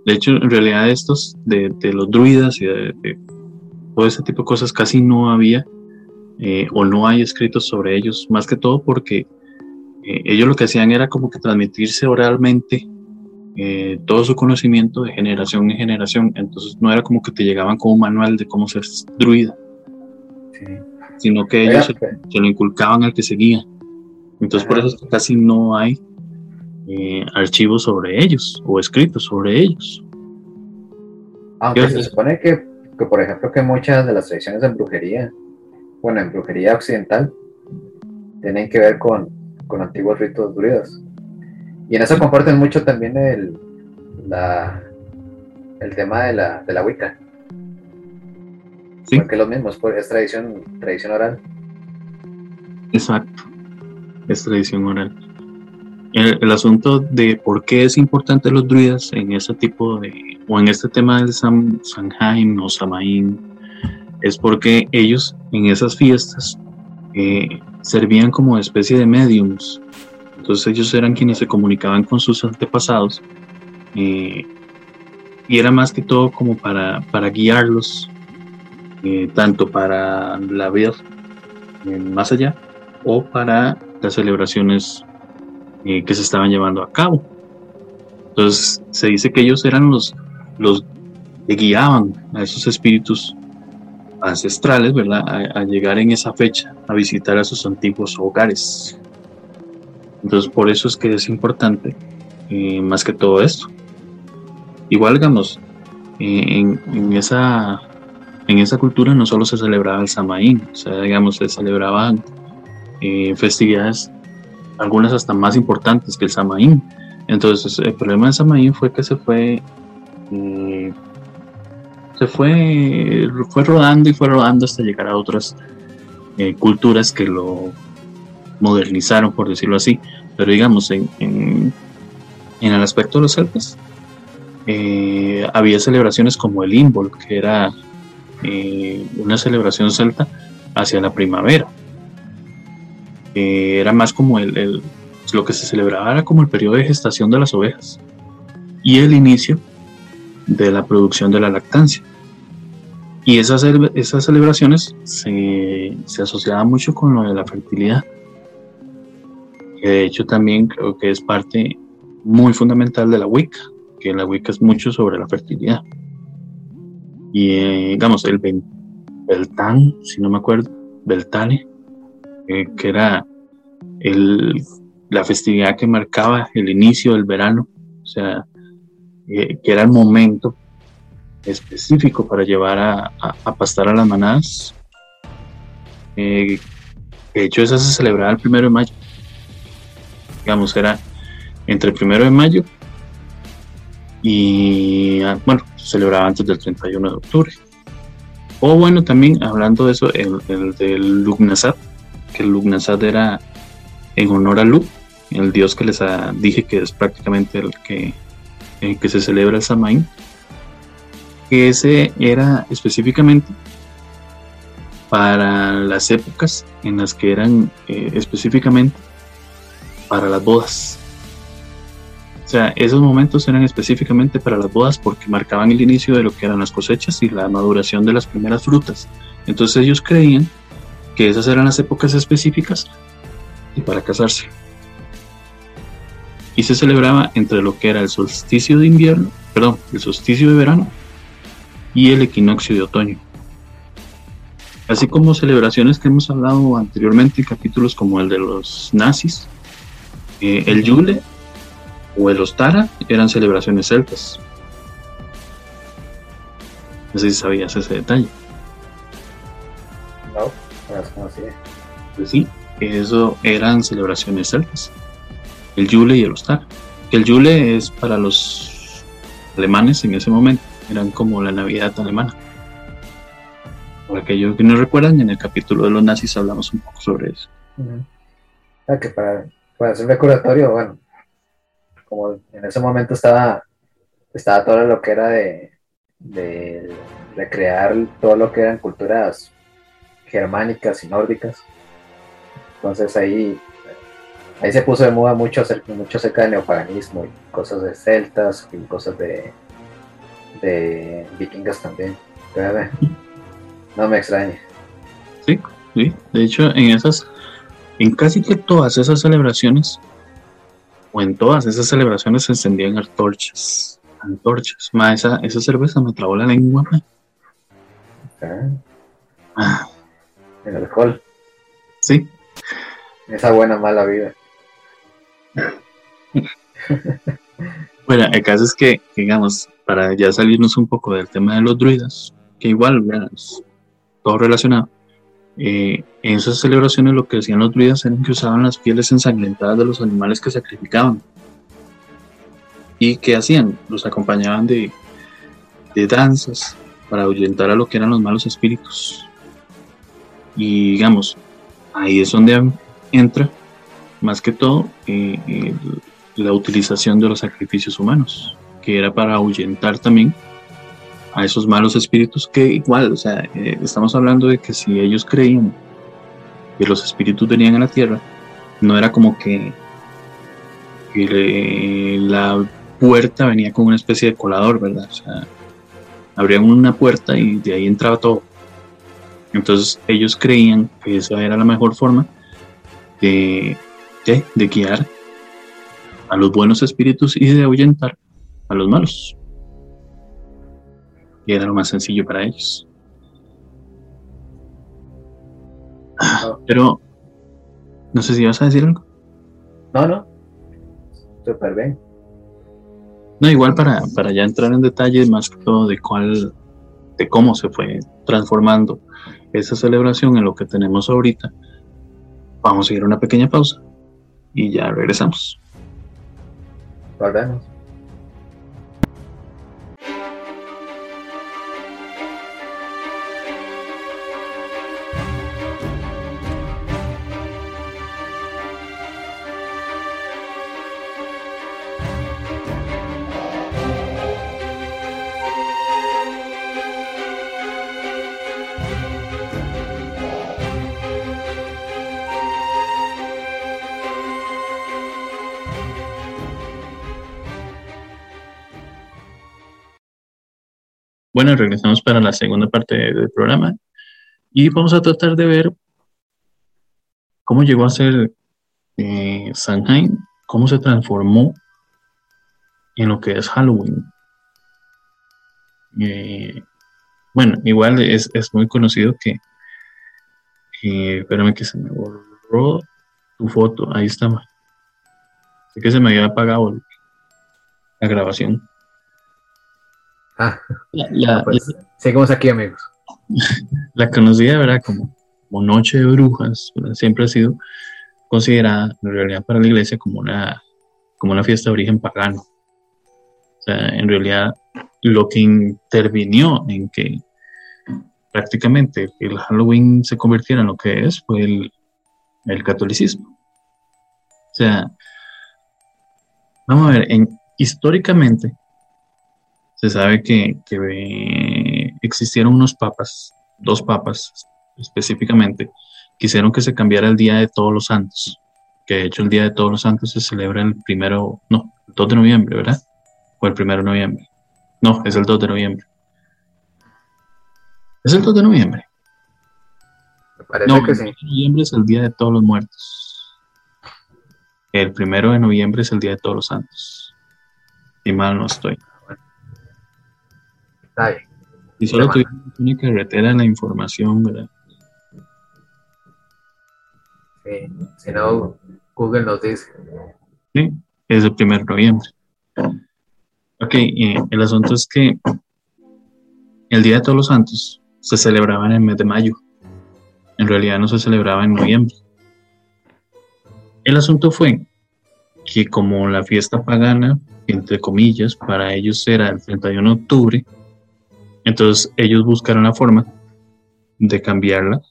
De hecho, en realidad estos de, los druidas y de, todo ese tipo de cosas casi no había eh, o no hay escritos sobre ellos, más que todo porque eh, ellos lo que hacían era como que transmitirse oralmente eh, todo su conocimiento de generación en generación, entonces no era como que te llegaban con un manual de cómo ser druida, sino que ellos se, lo inculcaban al que seguía. Entonces por eso es que casi no hay archivos sobre ellos o escritos sobre ellos. Aunque se supone que, que, por ejemplo, que muchas de las tradiciones de brujería, bueno, en brujería occidental, tienen que ver con, con antiguos ritos druidas. Y en eso comparten mucho también el, la, el tema de la, de la Wicca. Sí. Porque es lo mismo, es, tradición, tradición oral. Exacto, es tradición oral. El, asunto de por qué es importante los druidas en ese tipo de, o en este tema del San, Sanhain o Samaín, es porque ellos en esas fiestas eh, servían como especie de mediums entonces ellos eran quienes se comunicaban con sus antepasados eh, y era más que todo como para, para guiarlos, eh, tanto para la vida más allá o para las celebraciones que se estaban llevando a cabo. Entonces se dice que ellos eran los, los que guiaban a esos espíritus ancestrales, ¿verdad? a llegar en esa fecha a visitar a sus antiguos hogares. Entonces, por eso es que es importante eh, más que todo esto. Igual, digamos, eh, en, esa, en esa cultura no solo se celebraba el Samaín, o sea, digamos, se celebraban eh, festividades, algunas hasta más importantes que el Samaín. Entonces, el problema del Samaín fue que se fue se fue, fue rodando y fue rodando hasta llegar a otras culturas que lo modernizaron, por decirlo así. Pero digamos, en, en, el aspecto de los celtas, eh, había celebraciones como el Imbol, que era eh, una celebración celta hacia la primavera. era más como el, lo que se celebraba era como el periodo de gestación de las ovejas y el inicio de la producción de la lactancia. Y esas, esas celebraciones se, se asociaban mucho con lo de la fertilidad que de hecho también creo que es parte muy fundamental de la Wicca, que la Wicca es mucho sobre la fertilidad. Y eh, digamos, el Beltán, si no me acuerdo, Beltane, eh, que era el, la festividad que marcaba el inicio del verano, o sea, eh, que era el momento específico para llevar a, pastar a las manadas. de hecho, esa se celebraba el primero de mayo digamos, era entre el primero de mayo y, ah, bueno, celebraba antes del 31 de octubre. O bueno, también hablando de eso, el, del Lugnasat, que el Lugnasat era en honor a Lug, el dios que les dije que es prácticamente el que, que se celebra el Samaín, que ese era específicamente para las épocas en las que eran eh, específicamente para las bodas. O sea, esos momentos eran específicamente para las bodas porque marcaban el inicio de lo que eran las cosechas y la maduración de las primeras frutas. Entonces ellos creían que esas eran las épocas específicas y para casarse. Y se celebraba entre lo que era el solsticio de invierno, perdón, el solsticio de verano y el equinoccio de otoño. Así como celebraciones que hemos hablado anteriormente en capítulos como el de los nazis, eh, el Yule o el Ostara eran celebraciones celtas. No sé si sabías ese detalle. No, no así. Pues sí, eso eran celebraciones celtas. El Yule y el Ostara. El Yule es para los alemanes en ese momento, eran como la Navidad alemana. Por aquellos que no recuerdan, en el capítulo de los nazis hablamos un poco sobre eso. Ah, que para, para hacer recordatorio, bueno, como en ese momento estaba, estaba todo lo que era de, de, de crear todo lo que eran culturas germánicas y nórdicas. Entonces ahí ahí se puso de moda mucho, mucho acerca del neopaganismo y cosas de celtas y cosas de, de vikingas también. no me extraña. Sí, sí. De hecho, en esas, en casi que todas esas celebraciones, o en todas esas celebraciones se encendían antorchas. Antorchas. Ma, esa, esa cerveza me trabó la lengua. Ah. El alcohol. Sí. Esa buena mala vida. bueno, el caso es que, digamos, para ya salirnos un poco del tema de los druidas, que igual, todo relacionado, eh, en esas celebraciones lo que decían los druidas eran que usaban las pieles ensangrentadas de los animales que sacrificaban. ¿Y qué hacían? Los acompañaban de, de danzas para ahuyentar a lo que eran los malos espíritus. Y digamos, ahí es donde entra más que todo eh, eh, la utilización de los sacrificios humanos, que era para ahuyentar también a esos malos espíritus que igual, o sea, eh, estamos hablando de que si ellos creían que los espíritus venían a la tierra, no era como que, la puerta venía con una especie de colador, ¿verdad? O sea, abrían una puerta y de ahí entraba todo. Entonces ellos creían que esa era la mejor forma de de guiar a los buenos espíritus y de ahuyentar a los malos. Y era lo más sencillo para ellos. Pero, no sé si vas a decir algo. No, no. Súper bien. No, igual para, para ya entrar en detalle más que todo de cuál, de cómo se fue transformando esa celebración en lo que tenemos ahorita, vamos a ir a una pequeña pausa y ya regresamos. Volvemos. Bueno, regresamos para la segunda parte del programa y vamos a tratar de ver cómo llegó a ser eh, cómo se transformó en lo que es Halloween. Eh, bueno, igual es, muy conocido que, espérame que se me borró tu foto, ahí estaba. Sé que se me había apagado la grabación. Ah, pues, seguimos aquí, amigos. La conocida, ¿verdad? Como, Noche de Brujas, siempre ha sido considerada en realidad para la iglesia como una, como una fiesta de origen pagano. O sea, en realidad lo que intervinió en que prácticamente el Halloween se convirtiera en lo que es fue el, el catolicismo. O sea, vamos a ver, en, históricamente se sabe que, existieron unos papas, dos papas específicamente, quisieron que se cambiara el Día de Todos los Santos, que de hecho el Día de Todos los Santos se celebra el primero, no, el 2 de noviembre, ¿verdad? O el primero de noviembre. No, es el 2 de noviembre. ¿Es el 2 de noviembre? Me parece que sí. El 2 de noviembre es el Día de Todos los Muertos. El primero de noviembre es el Día de Todos los Santos. Y mal no estoy. Y solo tuvimos una carretera en la información, ¿verdad? Sí, si no, Google nos dice. Sí, es el primer noviembre. Ok, el asunto es que el Día de Todos los Santos se celebraba en el mes de mayo. En realidad no se celebraba en noviembre. El asunto fue que como la fiesta pagana, entre comillas, para ellos era el 31 de octubre, Entonces ellos buscaron la forma de cambiarla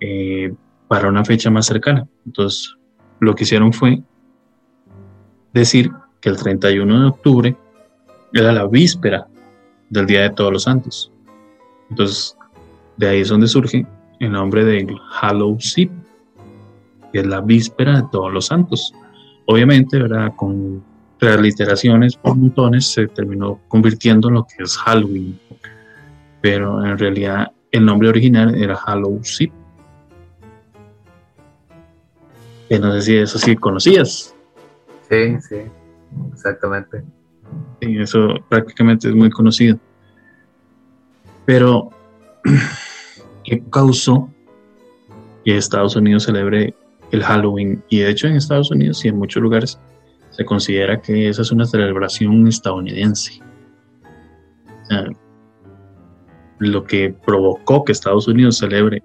eh, para una fecha más cercana. Entonces lo que hicieron fue decir que el 31 de octubre era la víspera del Día de Todos los Santos. Entonces, de ahí es donde surge el nombre de Halloween, que es la víspera de Todos los Santos. Obviamente, ¿verdad? con transliteraciones por montones se terminó convirtiendo en lo que es Halloween, pero en realidad el nombre original era Halloween. Que no sé si eso sí conocías. Sí, sí, exactamente. Sí, eso prácticamente es muy conocido. Pero, ¿qué causó que Estados Unidos celebre el Halloween? Y de hecho en Estados Unidos y en muchos lugares se considera que esa es una celebración estadounidense. lo que provocó que Estados Unidos celebre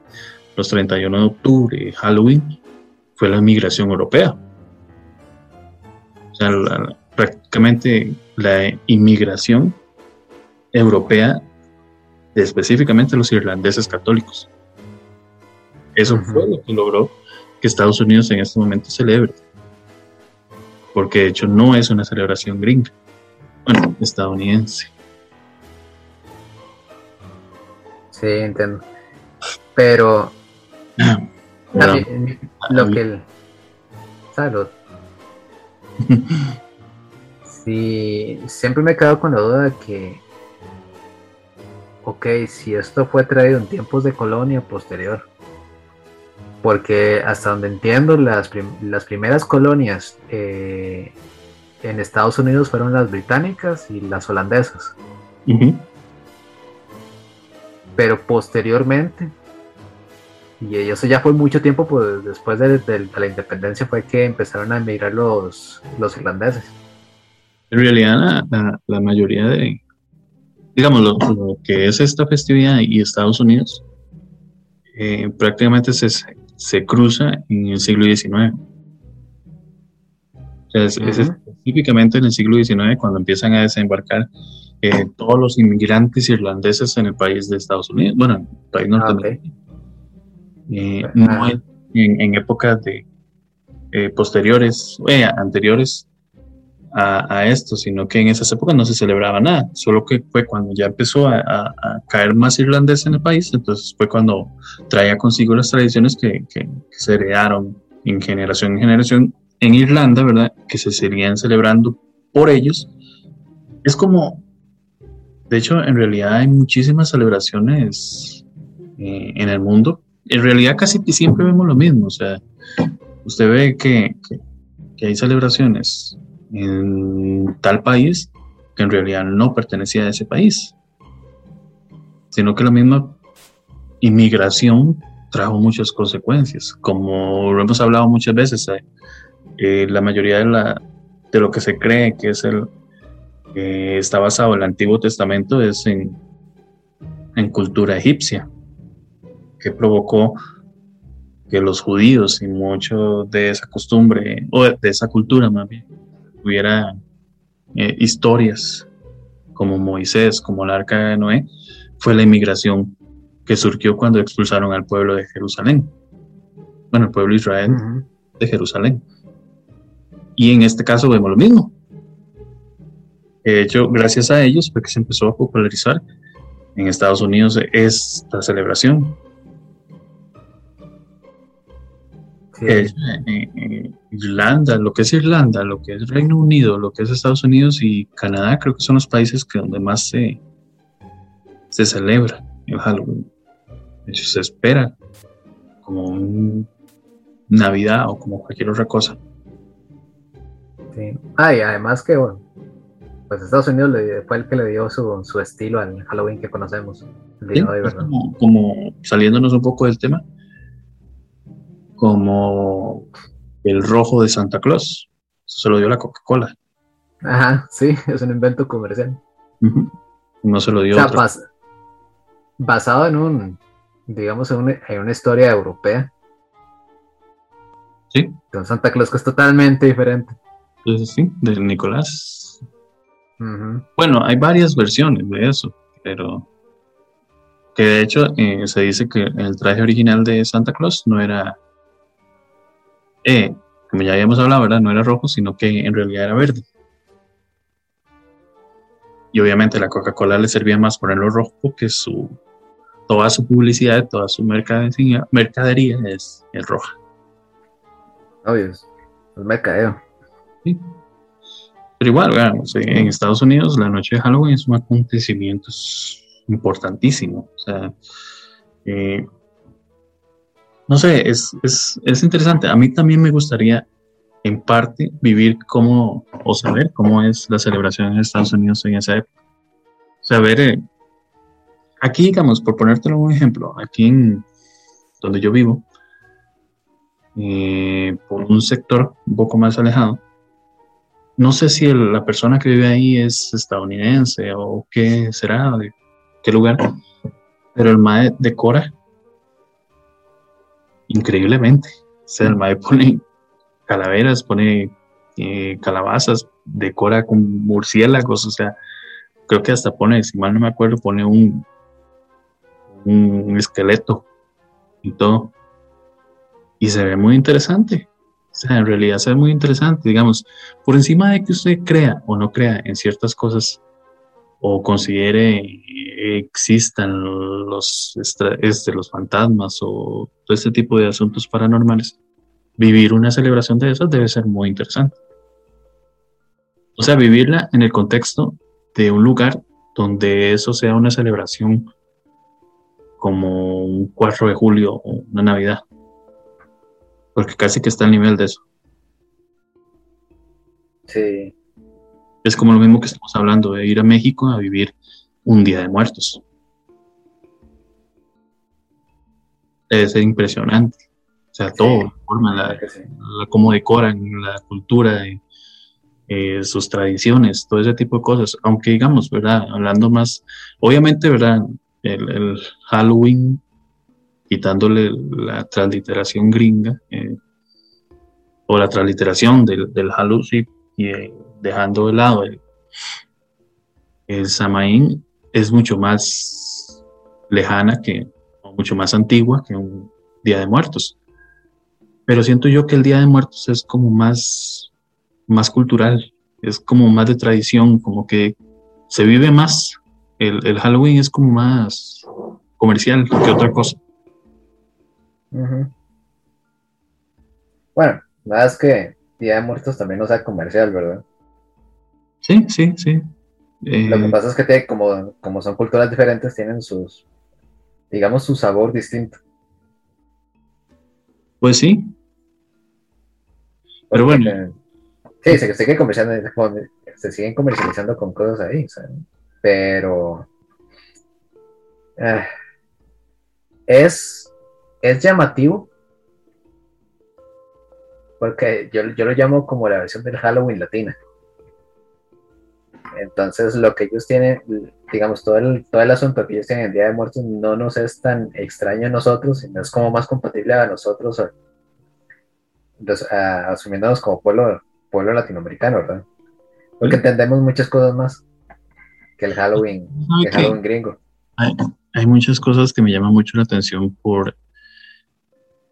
los 31 de octubre, Halloween, fue la migración europea. O sea, prácticamente la inmigración europea, específicamente los irlandeses católicos. Eso fue lo que logró que Estados Unidos en este momento celebre. Porque de hecho no es una celebración gringa, bueno, estadounidense. Sí, entiendo. Pero lo que salud Sí, siempre me he quedado con la duda de que, ok, si esto fue traído en tiempos de colonia posterior, porque hasta donde entiendo, las, las primeras colonias eh, en Estados Unidos fueron las británicas y las holandesas. Pero posteriormente, y eso ya fue mucho tiempo pues, después de, la independencia, fue que empezaron a emigrar los, los irlandeses. En realidad, la, mayoría de, digamos, lo, que es esta festividad y Estados Unidos, eh, prácticamente se, se cruza en el siglo XIX. es, específicamente en el siglo XIX cuando empiezan a desembarcar eh, todos los inmigrantes irlandeses en el país de Estados Unidos, bueno, en el país ah, norteamericano. Eh, no en, en, épocas de posteriores, anteriores a, esto, sino que en esas épocas no se celebraba nada, solo que fue cuando ya empezó a, caer más irlandés en el país, entonces fue cuando traía consigo las tradiciones que, se heredaron en generación en generación en Irlanda, ¿verdad? Que se seguían celebrando por ellos. Es como, de hecho, en realidad hay muchísimas celebraciones eh, en el mundo. En realidad casi siempre vemos lo mismo, o sea, usted ve que, que hay celebraciones en tal país que en realidad no pertenecía a ese país, sino que la misma inmigración trajo muchas consecuencias, como lo hemos hablado muchas veces, eh, eh, la mayoría de, la, de lo que se cree que es el está basado en el Antiguo Testamento es en, en cultura egipcia, que provocó que los judíos y mucho de esa costumbre, o de esa cultura más bien, hubiera eh, historias como Moisés, como el arca de Noé, fue la inmigración que surgió cuando expulsaron al pueblo de Jerusalén. Bueno, el pueblo de Israel de Jerusalén. Y en este caso vemos lo mismo. De hecho, gracias a ellos fue que se empezó a popularizar en Estados Unidos esta celebración. Eh, eh, Irlanda, lo que es Irlanda, lo que es Reino Unido, lo que es Estados Unidos y Canadá, creo que son los países que donde más se, se celebra el Halloween. De hecho, se espera como un Navidad o como cualquier otra cosa. Sí. Ah, y además que, bueno, pues Estados Unidos le, fue el que le dio su, su estilo al Halloween que conocemos. como, como saliéndonos un poco del tema, como el rojo de Santa Claus. Eso se lo dio la Coca-Cola. Ajá, sí, es un invento comercial. No se lo dio. O basado en un, digamos, en una, historia europea. Sí. Con Santa Claus que es totalmente diferente. Sí, sí, del Nicolás. Bueno, hay varias versiones de eso. pero que de hecho eh, se dice que el traje original de Santa Claus no era, eh, como ya habíamos hablado, ¿verdad? No era rojo, sino que en realidad era verde. Y obviamente la Coca-Cola le servía más ponerlo rojo porque su, toda su publicidad, toda su mercadería, mercadería es, es roja. Obvio, es mercadeo. Sí. Pero igual, en Estados Unidos la noche de Halloween es un acontecimiento importantísimo. O sea, eh, no sé, es, es, interesante. A mí también me gustaría, en parte, vivir como, o saber cómo es la celebración en Estados Unidos en esa época. Ver, eh, aquí, digamos, por ponértelo un ejemplo, aquí en donde yo vivo, eh, por un sector un poco más alejado, no sé si la persona que vive ahí es estadounidense o qué será, de qué lugar, pero el MAE decora increíblemente. O sea, el MAE pone calaveras, pone eh, calabazas, decora con murciélagos, o sea, creo que hasta pone, si mal no me acuerdo, pone un, un esqueleto y todo. Y se ve muy interesante. O sea, en realidad es muy interesante, digamos, por encima de que usted crea o no crea en ciertas cosas o considere existan los, este, los fantasmas o todo este tipo de asuntos paranormales, vivir una celebración de esas debe ser muy interesante. O sea, vivirla en el contexto de un lugar donde eso sea una celebración como un 4 de julio o una Navidad porque casi que está al nivel de eso. Sí. Es como lo mismo que estamos hablando de ir a México a vivir un día de muertos. Debe ser impresionante. O sea, todo, la forma, la, cómo decoran, la cultura, eh, sus tradiciones, todo ese tipo de cosas. Aunque digamos, ¿verdad? Hablando más, obviamente, ¿verdad? el Halloween quitándole la transliteración gringa eh, o la transliteración del, del y eh, dejando de lado el, el Samaín es mucho más lejana que, o mucho más antigua que un Día de Muertos. Pero siento yo que el Día de Muertos es como más, más cultural, es como más de tradición, como que se vive más. El, Halloween es como más comercial que otra cosa. Bueno, nada es que Día de Muertos también no sea comercial, ¿verdad? Sí, sí, sí. Lo que eh, pasa es que como, como son culturas diferentes, tienen sus, digamos, su sabor distinto. Pues sí. Pero bueno. Sí, se, sigue comercializando, se siguen comercializando con cosas ahí, pero eh, es es llamativo porque yo, lo llamo como la versión del Halloween latina. Entonces lo que ellos tienen, digamos, todo el, todo el asunto que ellos tienen el Día de Muertos no nos es tan extraño a nosotros, sino es como más compatible a nosotros, asumiéndonos como pueblo, pueblo latinoamericano, ¿verdad? Porque entendemos muchas cosas más que el Halloween, que el Halloween gringo. Hay, hay muchas cosas que me llaman mucho la atención por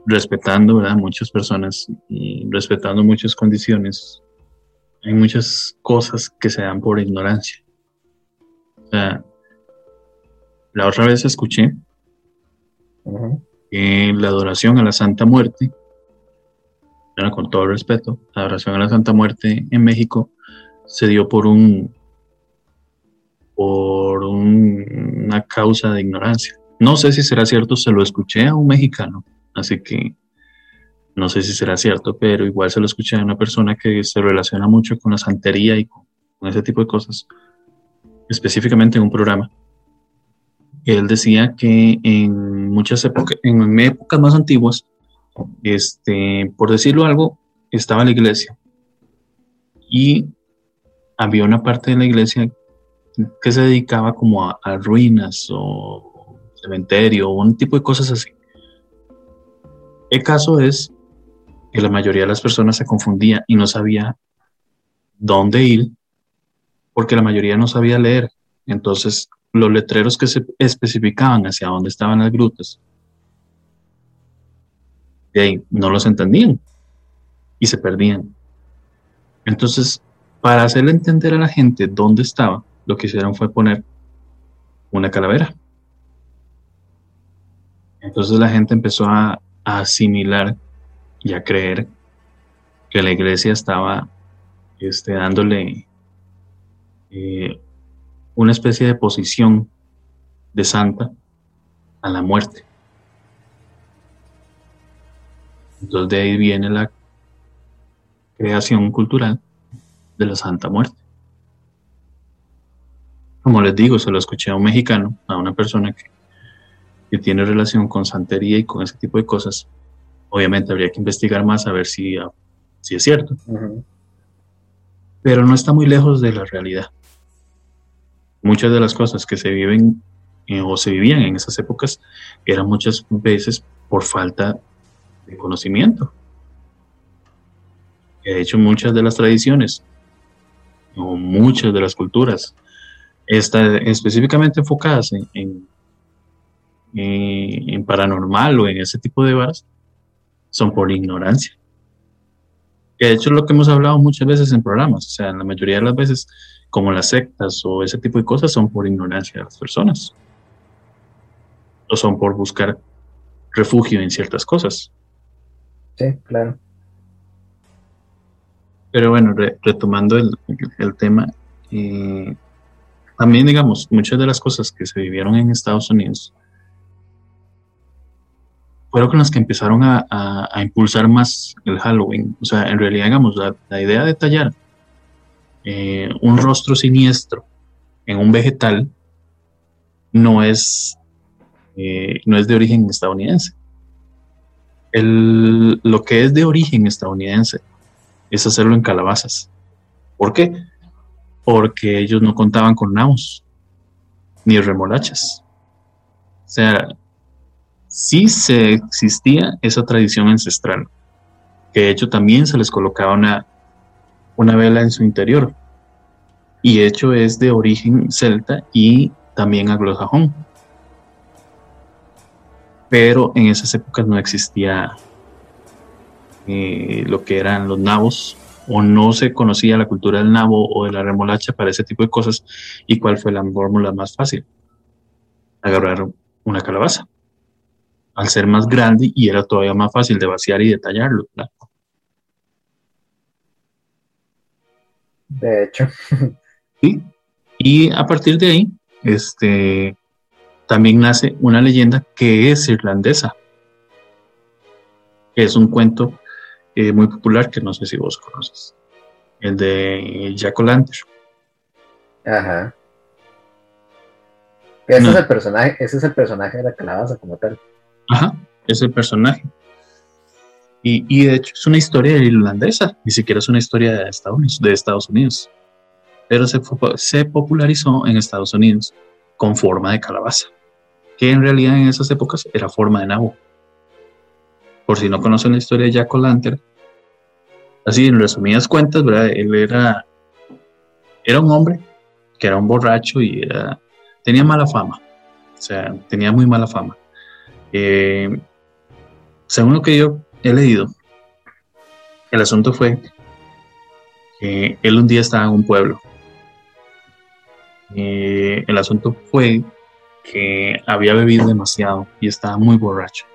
respetando, ¿verdad? Muchas personas y respetando muchas condiciones, hay muchas cosas que se dan por ignorancia. O sea, la otra vez escuché que la adoración a la Santa Muerte, con todo respeto, la adoración a la Santa Muerte en México se dio por un por una causa de ignorancia. No sé si será cierto, se lo escuché a un mexicano Así que no sé si será cierto, pero igual se lo escuché a una persona que se relaciona mucho con la santería y con, ese tipo de cosas, específicamente en un programa. Él decía que en muchas épocas, en épocas más antiguas, este, por decirlo algo, estaba la iglesia y había una parte de la iglesia que se dedicaba como a, a ruinas o cementerio o un tipo de cosas así. El caso es que la mayoría de las personas se confundía y no sabía dónde ir, porque la mayoría no sabía leer. Entonces, los letreros que se especificaban hacia dónde estaban las grutas, no los entendían y se perdían. Entonces, para hacerle entender a la gente dónde estaba, lo que hicieron fue poner una calavera. Entonces la gente empezó a, asimilar y a creer que la iglesia estaba este, dándole eh, una especie de posición de santa a la muerte. Entonces de ahí viene la creación cultural de la Santa Muerte. Como les digo, se lo escuché a un mexicano, a una persona que, tiene relación con santería y con ese tipo de cosas. Obviamente habría que investigar más a ver si, si es cierto. Pero no está muy lejos de la realidad. Muchas de las cosas que se viven eh, o se vivían en esas épocas eran muchas veces por falta de conocimiento. De hecho, muchas de las tradiciones o muchas de las culturas está específicamente enfocadas en, en, paranormal o en ese tipo de varas son por ignorancia. Que de hecho es lo que hemos hablado muchas veces en programas, o sea, la mayoría de las veces, como las sectas o ese tipo de cosas, son por ignorancia de las personas. O son por buscar refugio en ciertas cosas. Sí, claro. Pero bueno, retomando el, tema, eh, también digamos, muchas de las cosas que se vivieron en Estados Unidos fueron con las que empezaron a, impulsar más el Halloween. O sea, en realidad, digamos, la, idea de tallar eh, un rostro siniestro en un vegetal no es, eh, no es de origen estadounidense. lo que es de origen estadounidense es hacerlo en calabazas. ¿Por qué? Porque ellos no contaban con nabos ni remolachas. O sea, sí se existía esa tradición ancestral, que de hecho también se les colocaba una, una vela en su interior. Y de hecho es de origen celta y también anglosajón. Pero en esas épocas no existía eh, lo que eran los nabos, o no se conocía la cultura del nabo o de la remolacha para ese tipo de cosas, y cuál fue la fórmula más fácil. Agarrar una calabaza, al ser más grande y era todavía más fácil de vaciar y detallarlo. De hecho. Y a partir de ahí, este, también nace una leyenda que es irlandesa, que es un cuento eh, muy popular que no sé si vos conoces. El de Jack O'Lantern. Ajá. Ese, es el personaje, ese es el personaje de la calabaza como tal. Ajá, es el personaje. Y, de hecho es una historia irlandesa, ni siquiera es una historia de Estados Unidos, de Estados Unidos. pero se, se popularizó en Estados Unidos con forma de calabaza, que en realidad en esas épocas era forma de nabo por si no conocen la historia de Jack O'Lantern, así en resumidas cuentas, ¿verdad? Él era, era un hombre que era un borracho y era, tenía mala fama, o sea, tenía muy mala fama. Eh, según lo que yo he leído, el asunto fue que él un día estaba en un pueblo. Eh, el asunto fue que había bebido demasiado y estaba muy borracho.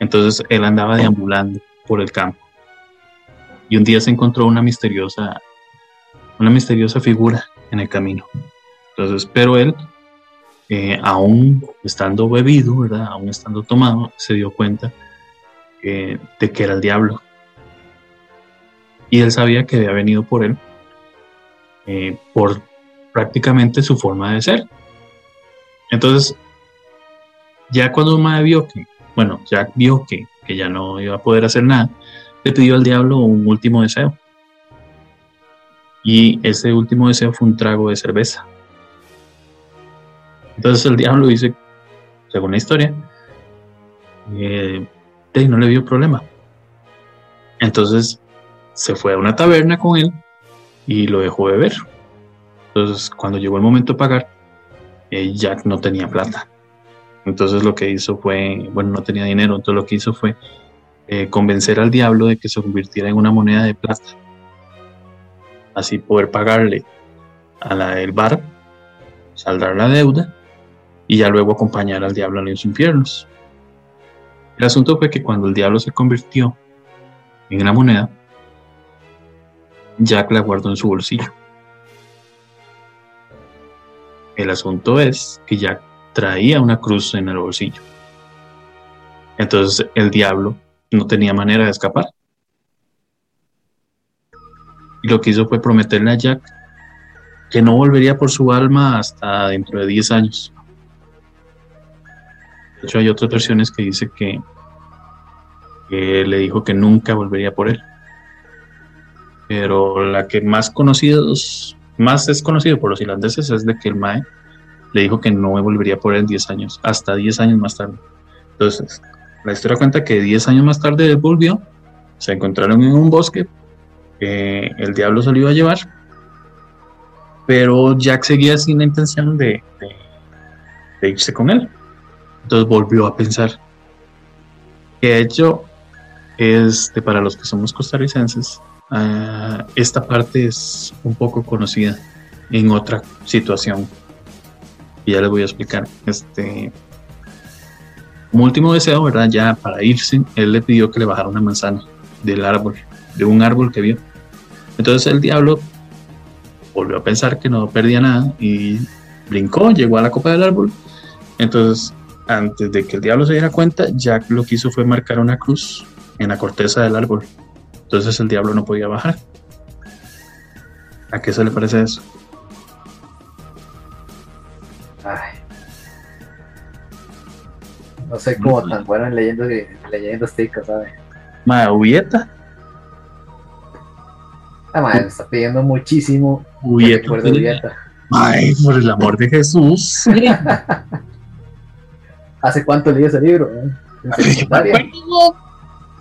Entonces él andaba deambulando por el campo y un día se encontró una misteriosa, una misteriosa figura en el camino. Entonces, pero él, eh, aún estando bebido, ¿verdad? Aún estando tomado, se dio cuenta de que era el diablo. Y él sabía que había venido por él eh, por prácticamente su forma de ser. Entonces, ya cuando Mae vio que bueno, Jack vio que, ya no iba a poder hacer nada, le pidió al diablo un último deseo. Y ese último deseo fue un trago de cerveza. Entonces el diablo dice, según la historia, eh, no le vio problema. Entonces se fue a una taberna con él y lo dejó beber. Entonces cuando llegó el momento de pagar, eh, Jack no tenía plata. Entonces lo que hizo fue, bueno, no tenía dinero, entonces lo que hizo fue eh, convencer al diablo de que se convirtiera en una moneda de plata. Así poder pagarle a la del bar, saldar la deuda y ya luego acompañar al diablo a los infiernos. El asunto fue que cuando el diablo se convirtió en la moneda, Jack la guardó en su bolsillo. El asunto es que Jack traía una cruz en el bolsillo. Entonces el diablo no tenía manera de escapar. Y lo que hizo fue prometerle a Jack que no volvería por su alma hasta dentro de 10 años. De hecho, hay otras versiones que dice que, le dijo que nunca volvería por él. Pero la que más conocidos, más es conocido por los irlandeses es de que el Mae le dijo que no volvería por él 10 años, hasta 10 años más tarde. Entonces, la historia cuenta que 10 años más tarde él volvió, se encontraron en un bosque, el diablo se lo iba a llevar, pero Jack seguía sin la intención de, irse con él. Entonces volvió a pensar. De hecho, este, para los que somos costarricenses, ah, esta parte es un poco conocida en otra situación. Y ya les voy a explicar. Este, como último deseo, ¿verdad? Ya para irse, él le pidió que le bajara una manzana del árbol, de un árbol que vio. Entonces el diablo volvió a pensar que no perdía nada y brincó, llegó a la copa del árbol. Entonces, antes de que el diablo se diera cuenta, Jack lo que hizo fue marcar una cruz en la corteza del árbol. Entonces el diablo no podía bajar. ¿A qué se le parece eso? No sé cómo tan bueno en leyendo, leyendo ticos, ¿sabes? Mahuieta. Ah, madre, está pidiendo muchísimo. Ubieta. Ay, por el amor de Jesús. ¿Hace cuánto leí ese libro? ¿Eh?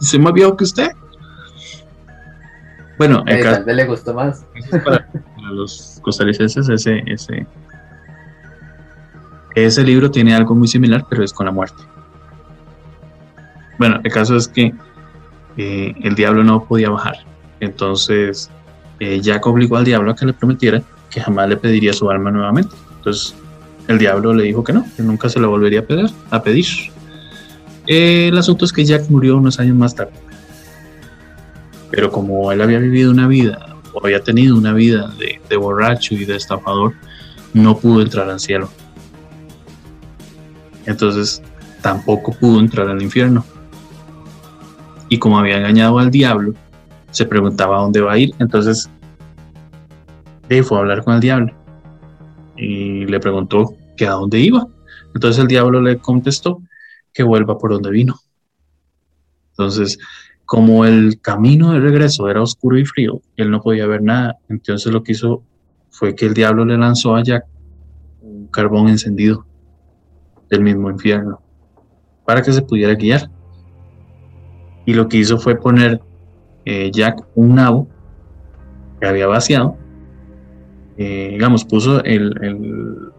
¿Se más viejo que usted? Bueno, el caso, le gustó más. Para, para los costarricenses, ese, ese, ese libro tiene algo muy similar, pero es con la muerte. Bueno, el caso es que eh, el diablo no podía bajar. Entonces, eh, Jack obligó al diablo a que le prometiera que jamás le pediría su alma nuevamente. Entonces, el diablo le dijo que no, que nunca se la volvería a pedir. Eh, el asunto es que Jack murió unos años más tarde. Pero como él había vivido una vida, o había tenido una vida de, borracho y de estafador, no pudo entrar al cielo. Entonces, tampoco pudo entrar al infierno y como había engañado al diablo, se preguntaba dónde va a ir. Entonces, fue a hablar con el diablo y le preguntó que a dónde iba. Entonces el diablo le contestó que vuelva por donde vino. Entonces, como el camino de regreso era oscuro y frío, él no podía ver nada. Entonces lo que hizo fue que el diablo le lanzó a Jack un carbón encendido del mismo infierno para que se pudiera guiar y lo que hizo fue poner eh, Jack un nabo que había vaciado, eh, digamos, puso el, el,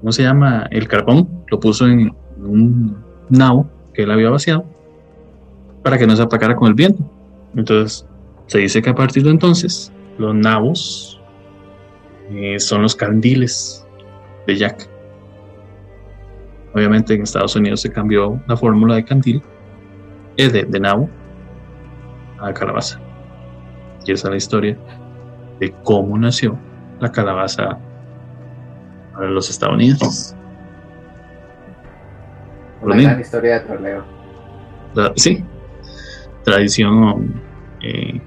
¿cómo se llama? El carbón, lo puso en un nabo que él había vaciado para que no se apacara con el viento. Entonces, se dice que a partir de entonces, los nabos eh, son los candiles de Jack. Obviamente en Estados Unidos se cambió la fórmula de candil es de, de nabo a calabaza. Y esa es la historia de cómo nació la calabaza para los estadounidenses. Una gran historia de troleo. sí, tradición. Eh,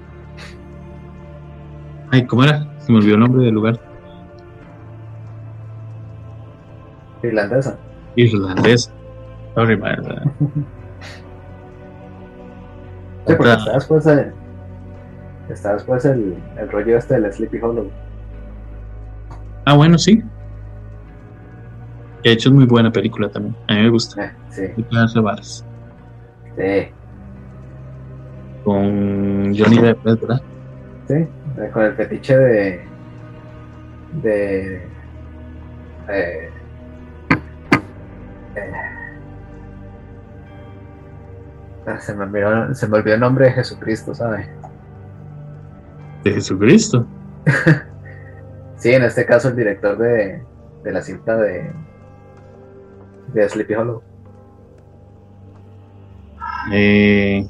ay, ¿cómo era? Se me olvidó el nombre del lugar. Irlandesa. Irlandesa. Sorry, Sí, porque está después, el, está después el, el rollo este del Sleepy Hollow. Ah, bueno, sí. De hecho es muy buena película también. A mí me gusta. Eh, sí. Sí. Con Johnny Depp, ¿verdad? Sí, con el fetiche de. de. Eh, Eh, ah, se, me olvidó, se me olvidó el nombre de Jesucristo, ¿sabe? ¿De Jesucristo? sí, en este caso el director de, de la cinta de, de Sleepy Hollow. Eh,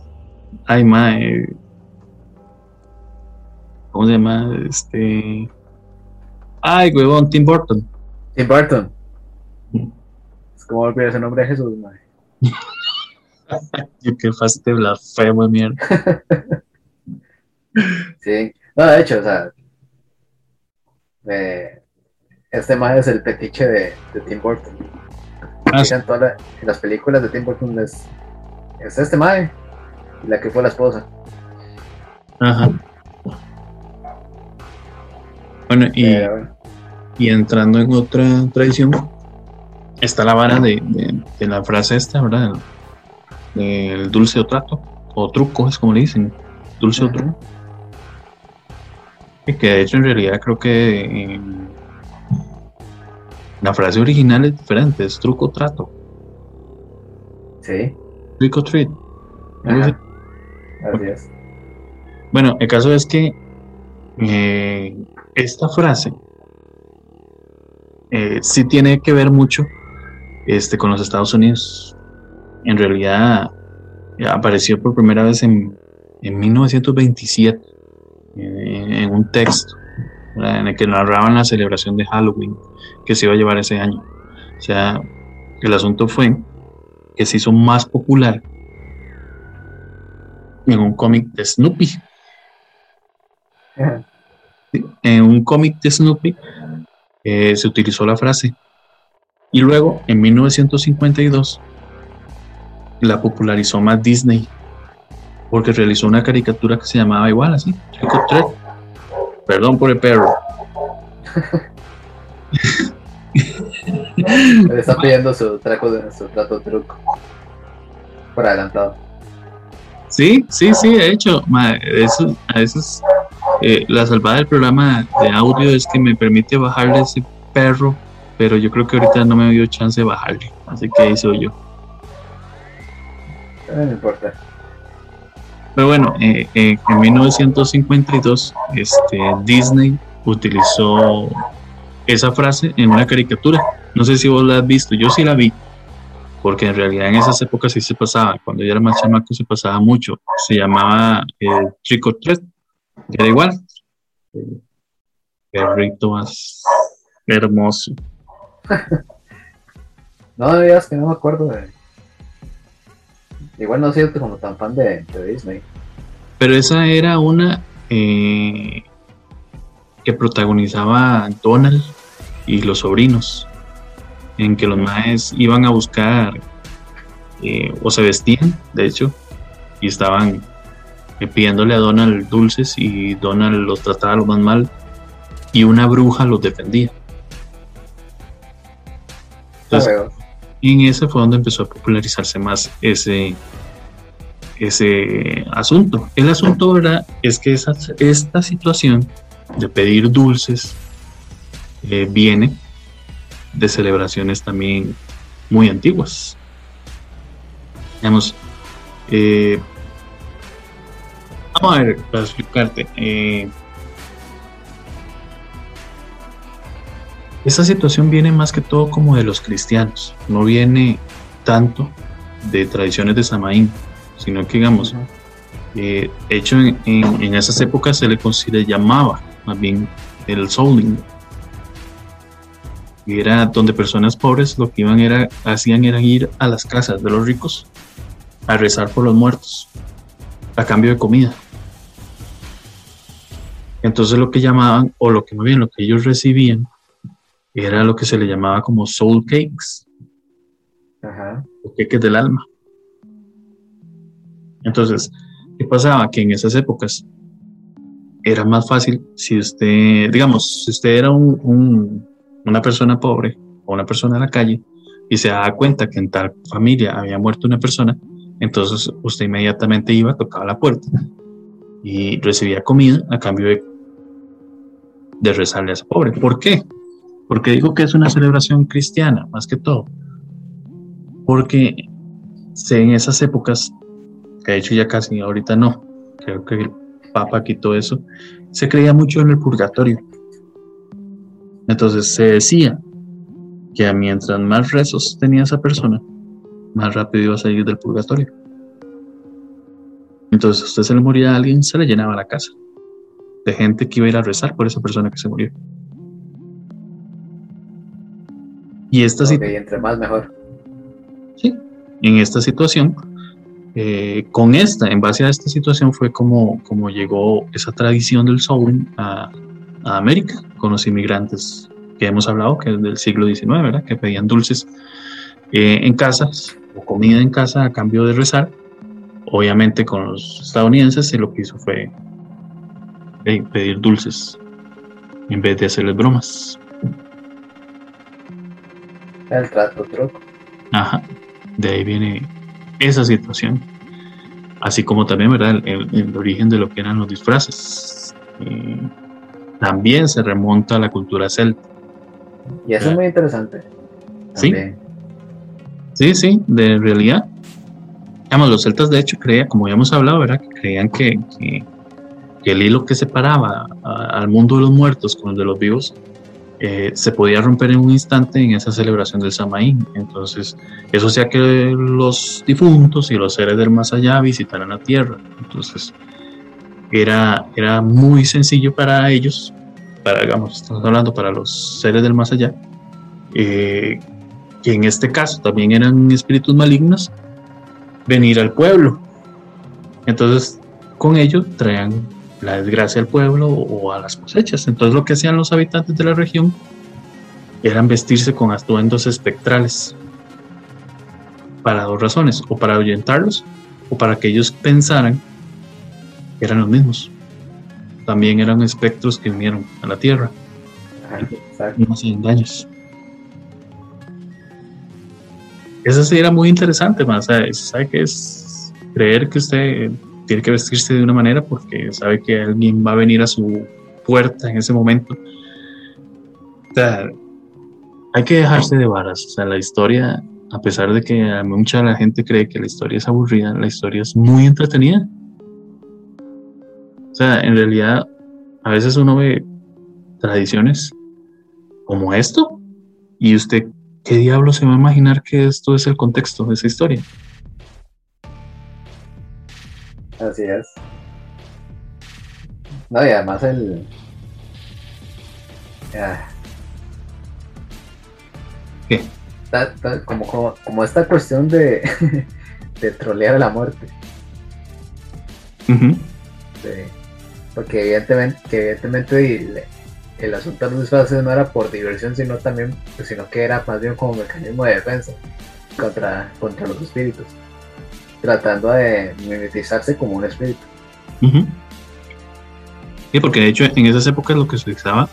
ay, ma, eh, ¿cómo se llama? Este. Ay, huevón, Tim Burton. Tim Burton. Es como olvidar ese nombre de Jesús, ma. Yo qué faste blasfemo, mierda. sí, no, de hecho, o sea, eh, este más es el petiche de, de Tim Burton. Ah, en, todas las películas de Tim Burton es, es este mae y la que fue la esposa. Ajá. Bueno, y, y entrando en otra tradición, está la vara de, de, la frase esta, ¿verdad? El, dulce o trato, o truco, es como le dicen, dulce o truco. Que de hecho en realidad creo que la frase original es diferente, es truco trato. Sí. Trick or treat. Así es. Bueno, el caso es que eh, esta frase eh, sí tiene que ver mucho este, con los Estados Unidos. En realidad apareció por primera vez en, en 1927 en un texto en el que narraban la celebración de Halloween que se iba a llevar ese año. O sea, el asunto fue que se hizo más popular en un cómic de Snoopy. En un cómic de Snoopy eh, se utilizó la frase. Y luego, en 1952, la popularizó más Disney, porque realizó una caricatura que se llamaba igual así, Perdón por el perro. Le está pidiendo su traco de su trato truco. Por adelantado. Sí, sí, sí, de hecho, eso, a veces eh, la salvada del programa de audio es que me permite bajarle ese perro, pero yo creo que ahorita no me dio chance de bajarle, así que hice yo. No importa. Pero bueno, eh, eh, en 1952 este, Disney utilizó esa frase en una caricatura. No sé si vos la has visto, yo sí la vi, porque en realidad en esas épocas sí se pasaba, cuando yo era más chamaco se pasaba mucho. Se llamaba el Trick or Treat, era igual. Perrito más hermoso. no digas que no me acuerdo de. Igual no siento como tan fan de, Disney. Pero esa era una eh, que protagonizaba Donald y los sobrinos, en que los maes iban a buscar eh, o se vestían, de hecho, y estaban eh, pidiéndole a Donald dulces y Donald los trataba lo más mal y una bruja los defendía. Entonces, en ese fue donde empezó a popularizarse más ese, ese asunto. El asunto, ¿verdad? Es que esa, esta situación de pedir dulces eh, viene de celebraciones también muy antiguas. Digamos, eh, vamos a ver, para explicarte. Eh, esta situación viene más que todo como de los cristianos, no viene tanto de tradiciones de Samaín, sino que digamos, de hecho en, en, esas épocas se le, se le llamaba más bien el souling. Y era donde personas pobres lo que iban era, hacían era ir a las casas de los ricos a rezar por los muertos a cambio de comida. Entonces lo que llamaban, o lo que muy bien, lo que ellos recibían, era lo que se le llamaba como soul cakes. Ajá. O cakes del alma. Entonces, ¿qué pasaba? Que en esas épocas era más fácil si usted, digamos, si usted era un, una persona pobre o una persona en la calle y se daba cuenta que en tal familia había muerto una persona, entonces usted inmediatamente iba, tocaba la puerta y recibía comida a cambio de, de rezarle a ese pobre. ¿Por qué? Porque digo que es una celebración cristiana, más que todo. porque en esas épocas, que de hecho ya casi ahorita no, creo que el Papa quitó eso, se creía mucho en el purgatorio. Entonces se decía que mientras más rezos tenía esa persona, más rápido iba a salir del purgatorio. Entonces, usted se le moría a alguien, se le llenaba la casa de gente que iba a ir a rezar por esa persona que se murió. Y esta okay, entre más mejor. Sí, en esta situación, eh, con esta, en base a esta situación, fue como, como llegó esa tradición del Souling a, a, América, con los inmigrantes que hemos hablado, que es del siglo XIX, ¿verdad? Que pedían dulces eh, en casas o comida en casa a cambio de rezar. Obviamente con los estadounidenses lo que hizo fue eh, pedir dulces en vez de hacerles bromas. El trato truco. Ajá, de ahí viene esa situación. Así como también, ¿verdad? El, origen de lo que eran los disfraces. Eh, también se remonta a la cultura celta. Y eso es muy interesante. Sí. Sí, sí, de realidad. Digamos, los celtas de hecho creían, como ya hemos hablado, ¿verdad? creían que, que, el hilo que separaba al mundo de los muertos con el de los vivos eh, se podía romper en un instante en esa celebración del Samaín. Entonces, eso hacía que los difuntos y los seres del más allá visitaran la tierra. Entonces, era, era muy sencillo para ellos, para, digamos, estamos hablando para los seres del más allá, eh, que en este caso también eran espíritus malignos, venir al pueblo. Entonces, con ello traían la desgracia al pueblo o a las cosechas. Entonces lo que hacían los habitantes de la región eran vestirse con atuendos espectrales para dos razones, o para ahuyentarlos o para que ellos pensaran que eran los mismos. También eran espectros que vinieron a la tierra. No hacían daños. Eso sí era muy interesante, más. ¿Sabe que es creer que usted tiene que vestirse de una manera porque sabe que alguien va a venir a su puerta en ese momento. O sea, hay que dejarse de varas. O sea, la historia, a pesar de que mucha la gente cree que la historia es aburrida, la historia es muy entretenida. O sea, en realidad, a veces uno ve tradiciones como esto y usted, ¿qué diablo se va a imaginar que esto es el contexto de esa historia? Así es. No, y además el. ¿Qué? como, como, esta cuestión de, de trolear la muerte. porque evidentemente, que evidentemente el, asunto de los disfraces no era por diversión, sino también, sino que era más bien como mecanismo de defensa contra, contra los espíritus tratando de mimetizarse como un espíritu. Sí, porque de hecho en esas épocas lo que se usaba,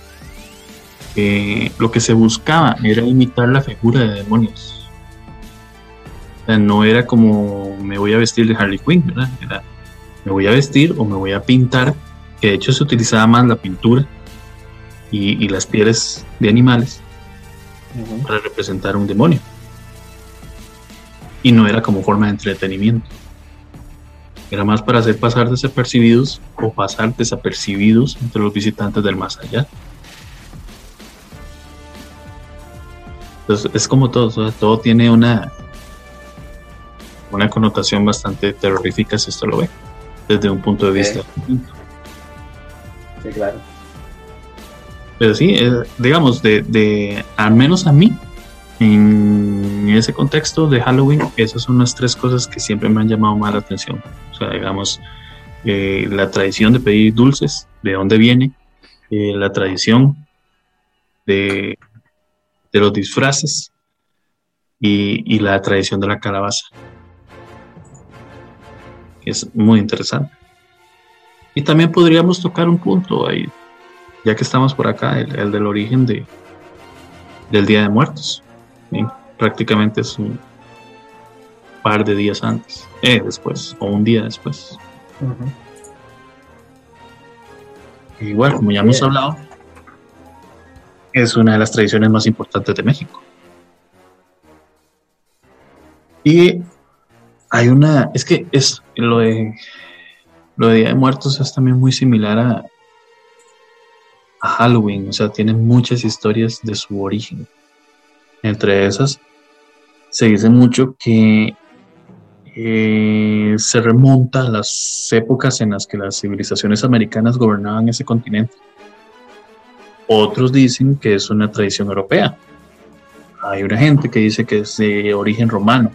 eh, lo que se buscaba era imitar la figura de demonios. O sea, no era como me voy a vestir de Harley Quinn, ¿verdad? Era me voy a vestir o me voy a pintar, que de hecho se utilizaba más la pintura y, las pieles de animales para representar un demonio y no era como forma de entretenimiento. Era más para hacer pasar desapercibidos o pasar desapercibidos entre los visitantes del más allá. Entonces es como todo, todo tiene una, una connotación bastante terrorífica si esto lo ve, desde un punto de vista. Sí, claro. Pero sí, eh, digamos, de, de, al menos a mí, en ese contexto de Halloween, esas son las tres cosas que siempre me han llamado más la atención. O sea, digamos, eh, la tradición de pedir dulces, de dónde viene, eh, la tradición de, de los disfraces y, la tradición de la calabaza. Es muy interesante. Y también podríamos tocar un punto ahí, ya que estamos por acá, el, el del origen de, del Día de Muertos prácticamente es un par de días antes, eh, después, o un día después. Igual, como ya hemos hablado, es una de las tradiciones más importantes de México. Y hay una, es que es lo de lo de Día de Muertos es también muy similar a, a Halloween, o sea, tiene muchas historias de su origen. Entre esas, se dice mucho que eh, se remonta a las épocas en las que las civilizaciones americanas gobernaban ese continente. Otros dicen que es una tradición europea. Hay una gente que dice que es de origen romano.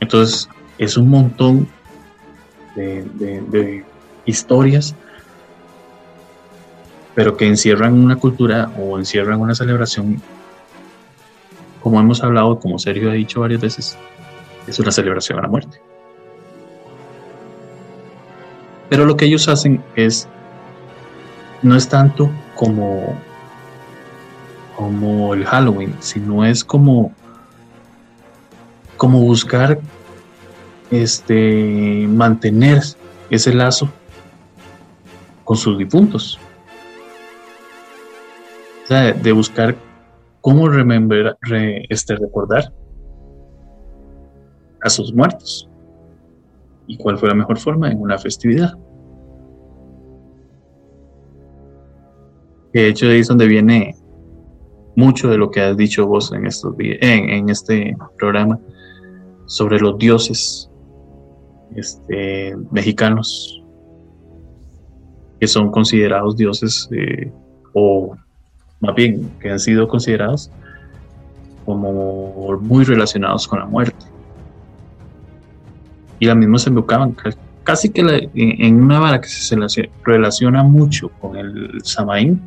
Entonces, es un montón de, historias, pero que encierran una cultura o encierran una celebración, como hemos hablado, como Sergio ha dicho varias veces, es una celebración a la muerte. Pero lo que ellos hacen es, no es tanto como, como el Halloween, sino es como, como buscar este, mantener ese lazo con sus difuntos. O sea, de buscar cómo este, recordar a sus muertos. ¿Y cuál fue la mejor forma? En una festividad. De hecho, ahí es donde viene mucho de lo que has dicho vos en, estos, en este programa sobre los dioses este, mexicanos que son considerados dioses eh, o más bien que han sido considerados como muy relacionados con la muerte. Y la misma se invocaban, casi que en una vara que se relaciona mucho con el Samaín,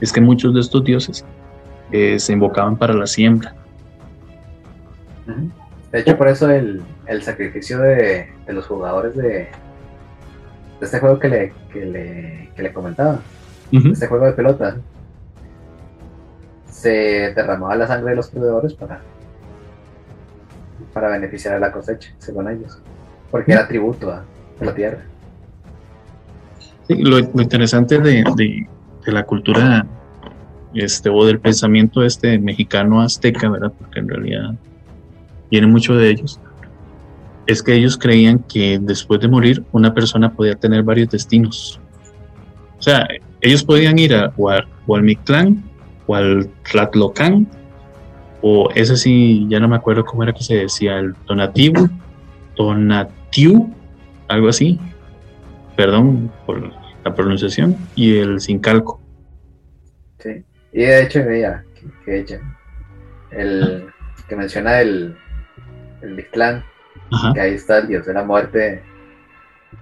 es que muchos de estos dioses eh, se invocaban para la siembra. De hecho, por eso el, sacrificio de, los jugadores de, este juego que le, que le, comentaba, este juego de pelota, se derramaba la sangre de los perdedores para, para beneficiar a la cosecha, según ellos, porque era tributo a, la tierra. Lo, interesante de, de, la cultura este, o del pensamiento este mexicano azteca, ¿verdad? Porque en realidad tiene mucho de ellos, es que ellos creían que después de morir una persona podía tener varios destinos. O sea, ellos podían ir a, o, al Mictlán o al Tlatlocán, o ese sí, ya no me acuerdo cómo era que se decía, el Donativo, Donatiu, algo así, perdón por la pronunciación, y el Sincalco. Sí, y de hecho, veía que, que el que menciona el, el Mictlán, que ahí está el dios de la muerte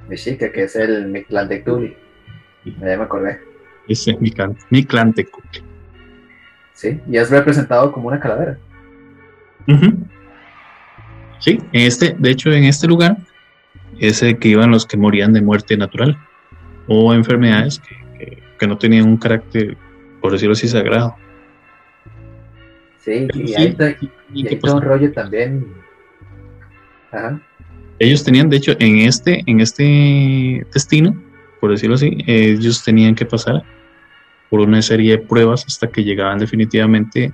Mexica, que es el Mictlán Tectuli. Ya me acordé. Ese Mictlán, Mictlán Tectuli. Sí, y es representado como una calavera. Sí, en este, de hecho, en este lugar es el que iban los que morían de muerte natural o enfermedades que, que, no tenían un carácter, por decirlo así, sagrado. Sí, y, ahí está, y, hay todo un rollo también ellos tenían, de hecho, en este, en este destino, por decirlo así, ellos tenían que pasar por una serie de pruebas hasta que llegaban definitivamente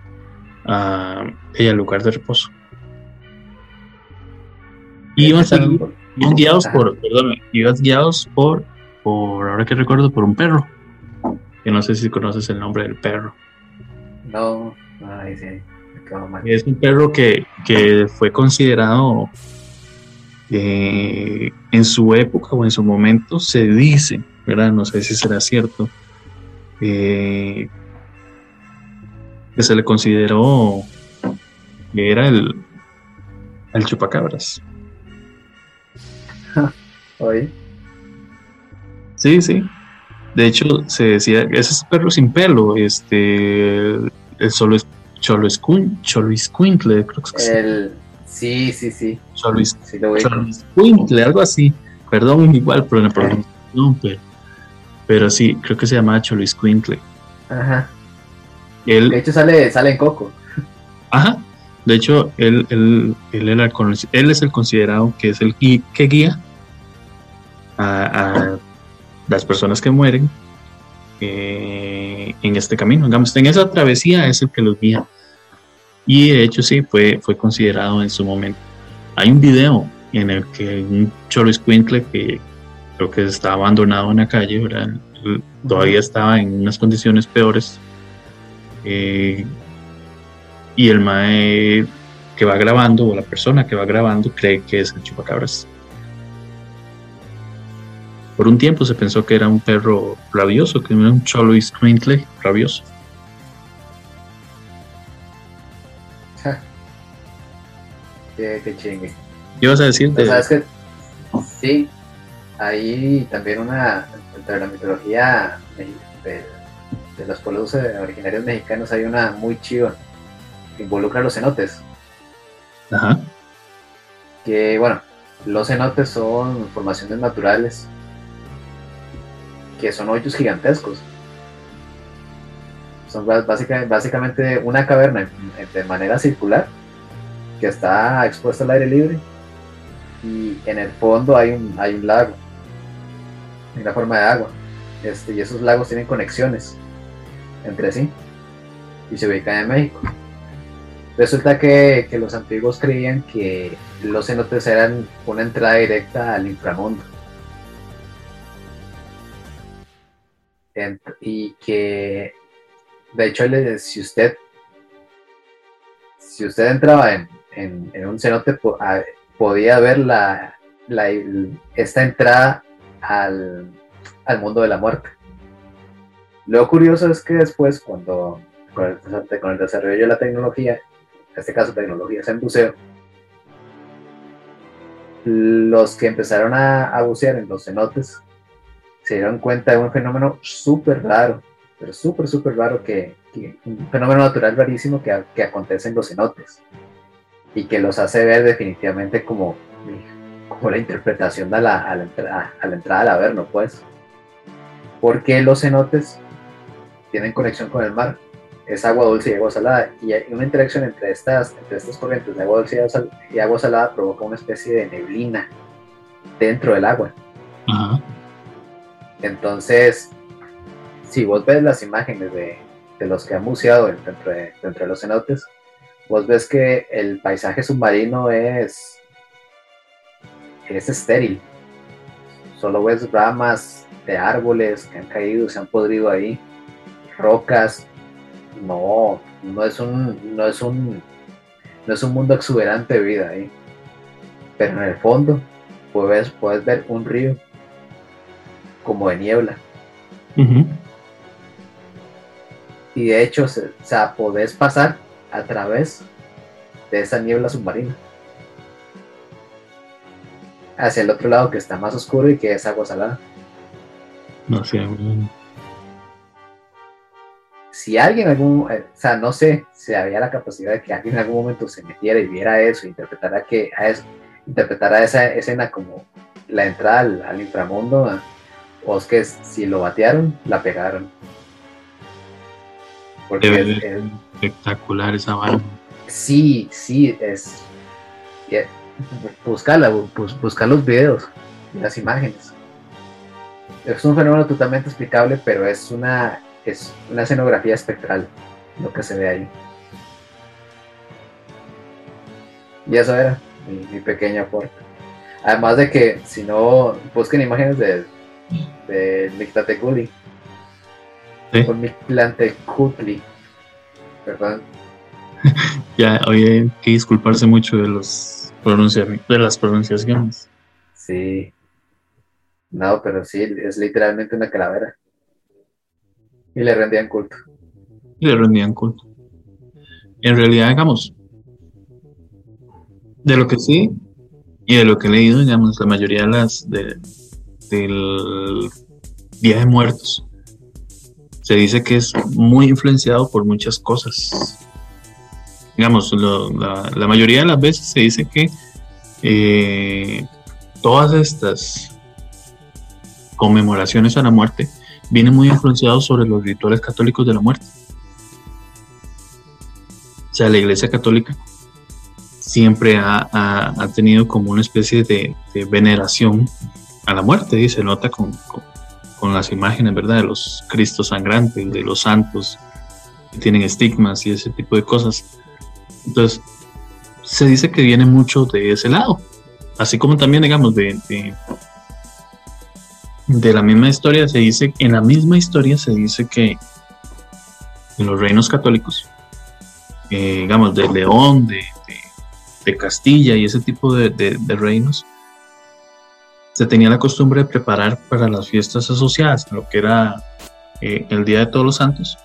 a, al lugar de reposo. Y iban, guiados por, perdón, iban guiados por, por, ahora que recuerdo, por un perro. Que no sé si conoces el nombre del perro. No, ay, sí. Es un perro que, que fue considerado eh, en su época o en su momento se dice, ¿verdad? No sé si será cierto, eh, que se le consideró que era el, el chupacabras. ¿Hoy? Sí, sí. De hecho, se decía, ese es perro sin pelo, este, el solo es Cholo Escuintle, creo que es. El, Sí, sí, sí. Luis, sí algo así. Perdón, igual por la pronunciación, pero, pero sí, creo que se llama Luis Quintle. Ajá. Él, de hecho, sale, sale en Coco. Ajá. De hecho, él, él, él, era, él es el considerado que es el que guía a, las personas que mueren eh, en este camino. Digamos, en esa travesía es el que los guía. Y de hecho sí, fue, fue considerado en su momento. Hay un video en el que un Cholo que creo que estaba abandonado en la calle, ¿verdad? todavía estaba en unas condiciones peores. Eh, y el mae que va grabando, o la persona que va grabando, cree que es el chupacabras. Por un tiempo se pensó que era un perro rabioso, que era un cholo squinkle rabioso. qué, qué chingue. ¿Qué ibas a decir? De... ¿Sabes que Sí, hay también una, entre la mitología de, de los pueblos originarios mexicanos, hay una muy chiva que involucra a los cenotes. Ajá. Que bueno, los cenotes son formaciones naturales que son hoyos gigantescos. Son básicamente, básicamente una caverna de manera circular que está expuesta al aire libre y en el fondo hay un, hay un lago en la forma de agua este, y esos lagos tienen conexiones entre sí y se ubican en México. Resulta que, que los antiguos creían que los cenotes eran una entrada directa al inframundo y que de hecho si usted si usted entraba en, un cenote podía ver la, esta entrada al, mundo de la muerte. Lo curioso es que después, cuando con el, desarrollo de la tecnología, en este caso tecnología en buceo, los que empezaron a, a bucear en los cenotes se dieron cuenta de un fenómeno súper raro, pero súper, súper raro, que, un fenómeno natural rarísimo que, que, acontece en los cenotes y que los hace ver definitivamente como, como la interpretación a la, a la, a la entrada al Averno, pues. Porque los cenotes tienen conexión con el mar, es agua dulce y agua salada, y hay una interacción entre estas, entre estas corrientes de agua dulce y agua salada provoca una especie de neblina dentro del agua. Entonces, si vos ves las imágenes de, los que han buceado dentro de, los cenotes, vos ves que el paisaje submarino es, es estéril. Solo ves ramas de árboles que han caído, se han podrido ahí, rocas. No, no es un, no es un, no es un mundo exuberante de vida ahí. Pero en el fondo puedes, puedes ver un río como de niebla. Y de hecho, o sea, podés pasar a través de esa niebla submarina. Hacia el otro lado que está más oscuro y que es agua salada. No sé. Si alguien algún, eh, o sea, no sé si había la capacidad de que alguien en algún momento se metiera y viera eso, interpretara que a eso, interpretara esa escena como la entrada al inframundo, que si lo batearon, la pegaron. Porque es, espectacular esa bala. Sí, sí, es. Buscarla, buscar los videos, las imágenes. Es un fenómeno totalmente explicable, pero es una, es una escenografía espectral lo que se ve ahí. Y eso era mi, mi pequeño aporte. Además de que si no busquen imágenes de de Mictateculi. ¿Sí? Con Mictlantecutli. Perdón. ya, hoy hay que disculparse mucho de los de las pronunciaciones. Sí. No, pero sí, es literalmente una calavera. Y le rendían culto. Y le rendían culto. En realidad, digamos, de lo que sí, y de lo que he leído, digamos, la mayoría de las de, del Día de Muertos. Se dice que es muy influenciado por muchas cosas. Digamos, la, mayoría de las veces se dice que eh, todas estas conmemoraciones a la muerte vienen muy influenciados sobre los rituales católicos de la muerte. O sea, la Iglesia Católica siempre ha, tenido como una especie de veneración a la muerte, y se nota con, con, las imágenes, ¿verdad? De los cristos sangrantes, de los santos que tienen estigmas y ese tipo de cosas. Entonces, se dice que viene mucho de ese lado. Así como también, digamos, de, de, la misma historia, se dice, en la misma historia se dice que en los reinos católicos, eh, digamos, de León, de, Castilla y ese tipo de, reinos, se tenía la costumbre de preparar para las fiestas asociadas lo que era eh, el Día de Todos los Santos,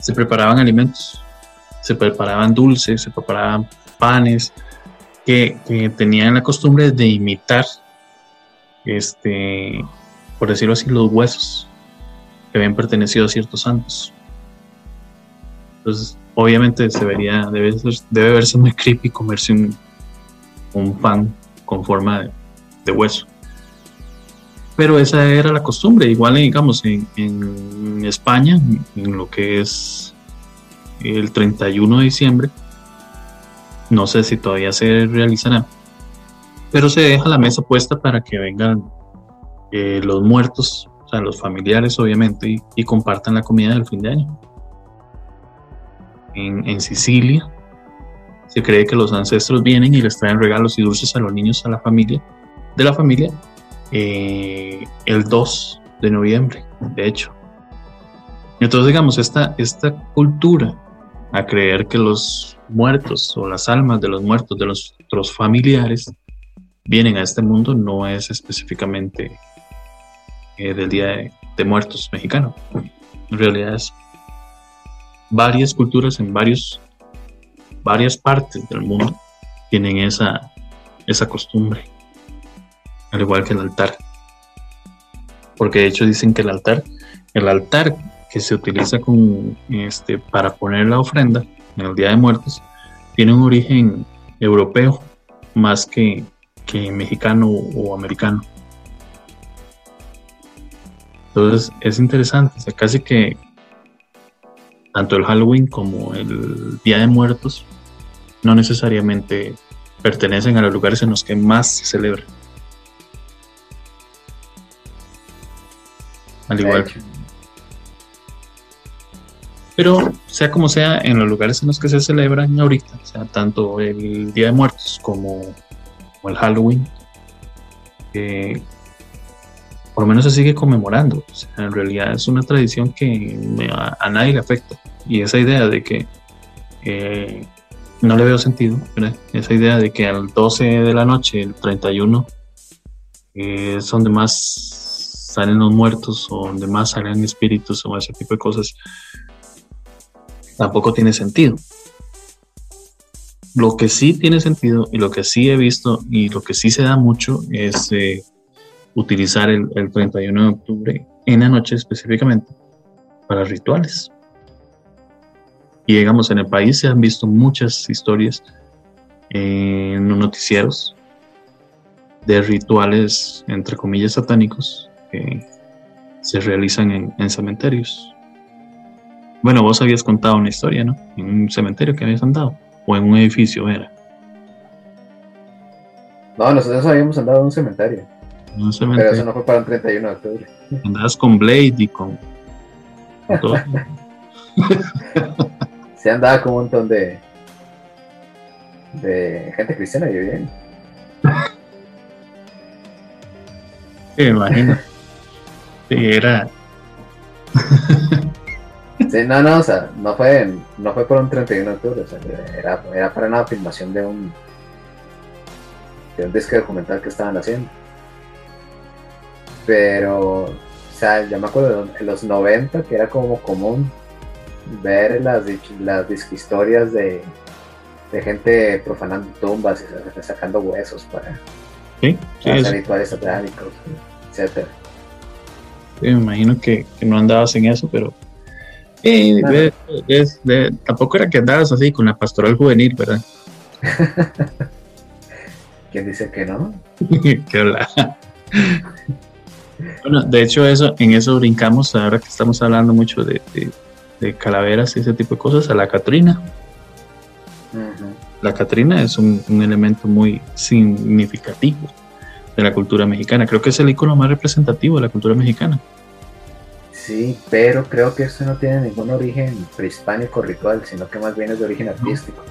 se preparaban alimentos, se preparaban dulces, se preparaban panes, que, tenían la costumbre de imitar, este, por decirlo así, los huesos que habían pertenecido a ciertos santos. Entonces, obviamente se vería, debe, debe verse muy creepy comerse un, un pan con forma de, hueso. Pero esa era la costumbre, igual digamos en, en España, en lo que es el 31 de diciembre, no sé si todavía se realizará, pero se deja la mesa puesta para que vengan eh, los muertos, o sea, los familiares obviamente, y, compartan la comida del fin de año. En, Sicilia se cree que los ancestros vienen y les traen regalos y dulces a los niños a la familia, de la familia, eh, el 2 de noviembre, de hecho. Entonces, digamos, esta, esta cultura a creer que los muertos o las almas de los muertos de los otros familiares vienen a este mundo no es específicamente eh, del Día de, Muertos mexicano. En realidad es varias culturas en varios, varias partes del mundo tienen esa, esa costumbre, al igual que el altar. Porque de hecho dicen que el altar, el altar que se utiliza con, este, para poner la ofrenda en el Día de Muertos tiene un origen europeo más que, que mexicano o americano. Entonces es interesante, o casi que tanto el Halloween como el Día de Muertos no necesariamente pertenecen a los lugares en los que más se celebra. Al igual que pero sea como sea, en los lugares en los que se celebran ahorita, o sea, tanto el Día de Muertos como, el Halloween, por lo menos se sigue conmemorando. O sea, en realidad es una tradición que a, nadie le afecta. Y esa idea de que eh, no le veo sentido, esa idea de que al 12 de la noche, el 31, eh, es donde más salen los muertos o donde más salen espíritus o ese tipo de cosas tampoco tiene sentido. Lo que sí tiene sentido y lo que sí he visto y lo que sí se da mucho es eh, utilizar el, 31 de octubre en la noche específicamente para rituales. Y digamos, en el país se han visto muchas historias en los noticieros de rituales, entre comillas, satánicos que se realizan en, en cementerios. Bueno, vos habías contado una historia, ¿no? En un cementerio que habías andado. O en un edificio, era. No, nosotros habíamos andado en un cementerio. un cementerio. Pero eso no fue para el 31 de octubre. Andabas con Blade y con. todo. Se andaba con un montón de. de gente cristiana y bien. Sí, me imagino. Sí, era. Sí, no, no, o sea, no fue, no fue por un 31 de octubre, o sea, era, era para una filmación de un, de un disco documental que estaban haciendo. Pero, o sea, yo me acuerdo en los 90 que era como común ver las, las historias de, de gente profanando tumbas y sacando huesos para, ¿Sí? hacer rituales satánicos, etcétera. me imagino que, que no andabas en eso, pero tampoco era que andabas así con la pastoral juvenil, ¿verdad? ¿Quién dice que no? bueno, de hecho, eso, en eso brincamos, ahora que estamos hablando mucho de, calaveras y ese tipo de cosas, a la Catrina. La Catrina es un, un, elemento muy significativo de la cultura mexicana. Creo que es el icono más representativo de la cultura mexicana. Sí, pero creo que esto no tiene ningún origen prehispánico ritual, sino que más bien es de origen artístico.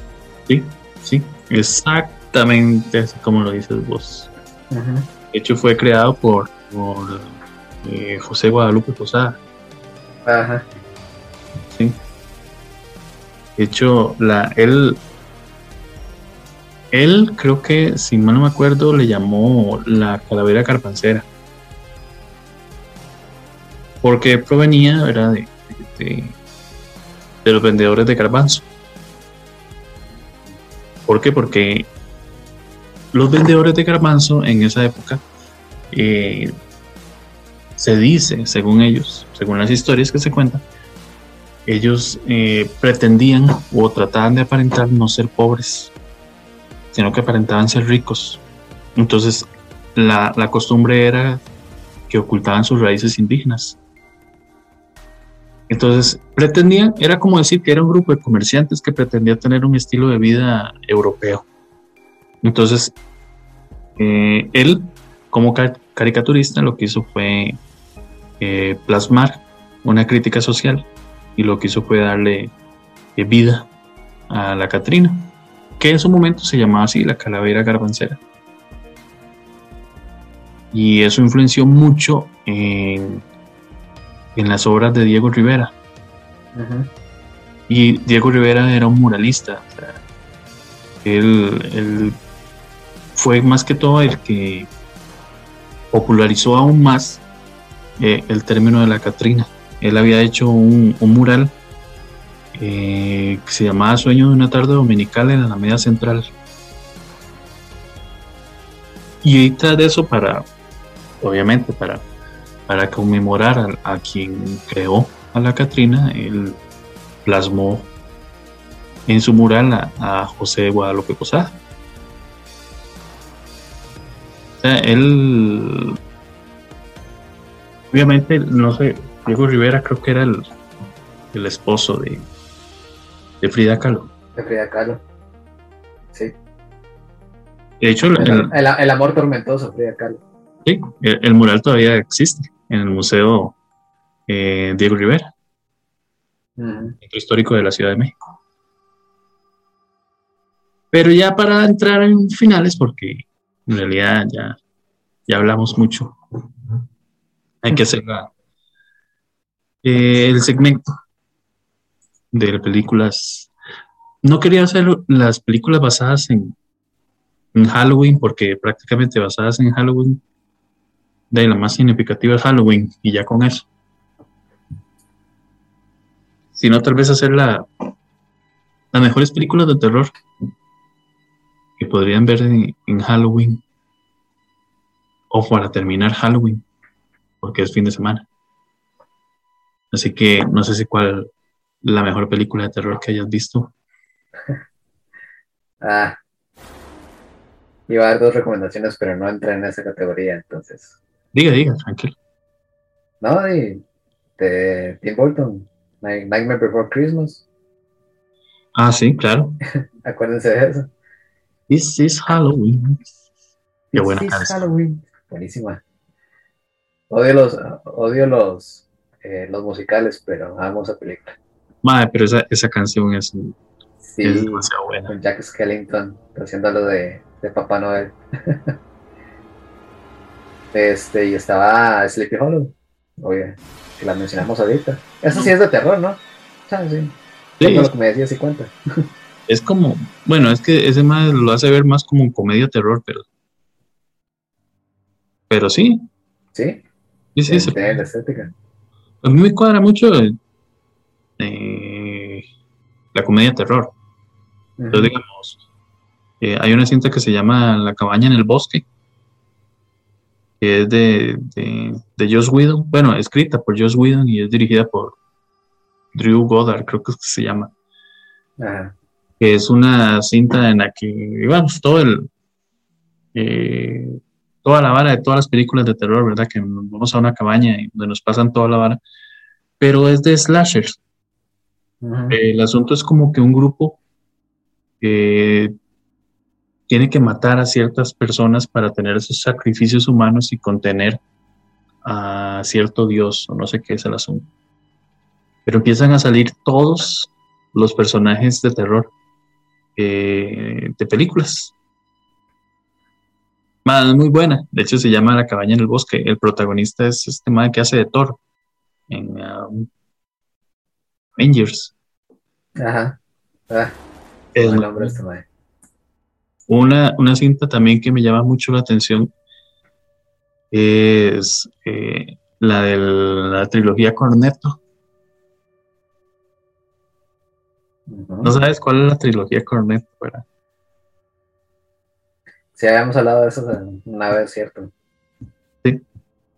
Sí, sí, Exactamente así como lo dices vos. De hecho, fue creado por, por eh, José Guadalupe Posada. Ajá. Sí. De hecho, la, él, él creo que, si mal no me acuerdo, le llamó la calavera carpancera. Porque provenía, era de, de, los vendedores de garbanzo. ¿Por qué? Porque los vendedores de garbanzo en esa época eh, se dice, según ellos, según las historias que se cuentan, ellos eh, pretendían o trataban de aparentar no ser pobres, sino que aparentaban ser ricos. Entonces, la, la costumbre era que ocultaban sus raíces indígenas. Entonces, pretendían, era como decir que era un grupo de comerciantes que pretendía tener un estilo de vida europeo. Entonces, eh, él, como caricaturista, lo que hizo fue eh, plasmar una crítica social y lo que hizo fue darle eh, vida a la Catrina, que en su momento se llamaba así la calavera garbancera. Y eso influenció mucho en, en las obras de Diego Rivera. Y Diego Rivera era un muralista. él, fue más que todo el que popularizó aún más eh, el término de la Catrina. Él había hecho un, mural eh, que se llamaba Sueño de una tarde dominical en la media central. Y detrás de eso, para, obviamente, para, para conmemorar a, quien creó a la Catrina, él plasmó en su mural a, a José Guadalupe Posada. él, obviamente, no sé, Diego Rivera creo que era el, el esposo de, de Frida Kahlo. De Frida Kahlo, sí. De hecho, el, el, amor tormentoso, Frida Kahlo. Sí, el, mural todavía existe en el Museo eh, Diego Rivera, Centro histórico de la Ciudad de México. Pero ya para entrar en finales, porque en realidad ya, ya hablamos mucho. Hay que hacer eh, el segmento de películas. No quería hacer las películas basadas en, en Halloween, porque prácticamente basadas en Halloween, de la más significativa es Halloween, y ya con eso. Sino tal vez hacer la, las mejores películas de terror que podrían ver en, Halloween o para terminar Halloween, porque es fin de semana. Así que no sé si cuál la mejor película de terror que hayas visto. ah, iba a dar dos recomendaciones, pero no entra en esa categoría, entonces. Diga, diga, tranquilo. No, de, de Tim Burton, Nightmare Before Christmas. Ah, sí, claro. Acuérdense de eso. This is Halloween. Qué buena This is Halloween. Buenísima. Odio los, odio los, eh, los musicales, pero amo esa película. Madre, pero esa, esa canción es, es demasiado buena. Con Jack Skellington haciéndolo de, de Papá Noel. este, y estaba Sleepy Hollow. Oye, que la mencionamos ahorita. Eso sí es de terror, ¿no? Ah, sí. Sí. lo que me decías y cuenta. es como, bueno, es que ese más lo hace ver más como un comedia terror, pero. Pero sí. Sí. Sí, sí. la estética. A mí me cuadra mucho eh, la comedia terror. Entonces, digamos, eh, hay una cinta que se llama La cabaña en el bosque, que es de, de, de Joss Whedon, bueno, escrita por Joss Whedon y es dirigida por Drew Goddard, creo que es que se llama. Ajá que es una cinta en la que, digamos, todo el, eh, toda la vara de todas las películas de terror, ¿verdad? Que vamos a una cabaña y donde nos pasan toda la vara, pero es de slashers. El asunto es como que un grupo tiene que matar a ciertas personas para tener esos sacrificios humanos y contener a cierto dios, o no sé qué es el asunto. Pero empiezan a salir todos los personajes de terror eh, de películas. es muy buena. De hecho, se llama La cabaña en el bosque. El protagonista es este man que hace de Thor en um, Avengers. Ajá. Ah, es el nombre este Una, una cinta también que me llama mucho la atención es eh, la de la trilogía Cornetto. ¿No sabes cuál es la trilogía Cornetto? ¿verdad? Sí, habíamos hablado de eso una vez, ¿cierto? Sí.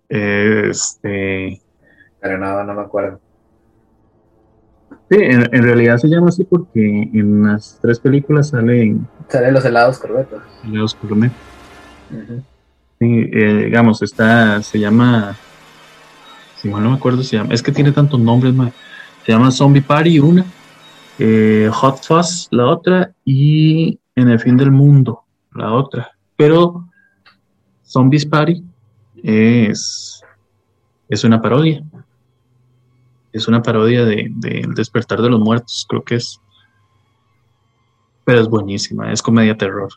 Este. Pero no, no me acuerdo. Sí, en, realidad se llama así porque en las tres películas salen. Salen los helados Cornetto. Helados Cornetto. Sí, eh, digamos, está, se llama. Si mal no me acuerdo, se llama. Es que tiene tantos nombres, Se llama Zombie Party, una. Eh, Hot Fuzz, la otra. Y En el fin del mundo, la otra. Pero Zombies Party es, es una parodia. Es una parodia de, El despertar de los muertos, creo que es. Pero es buenísima, es comedia terror.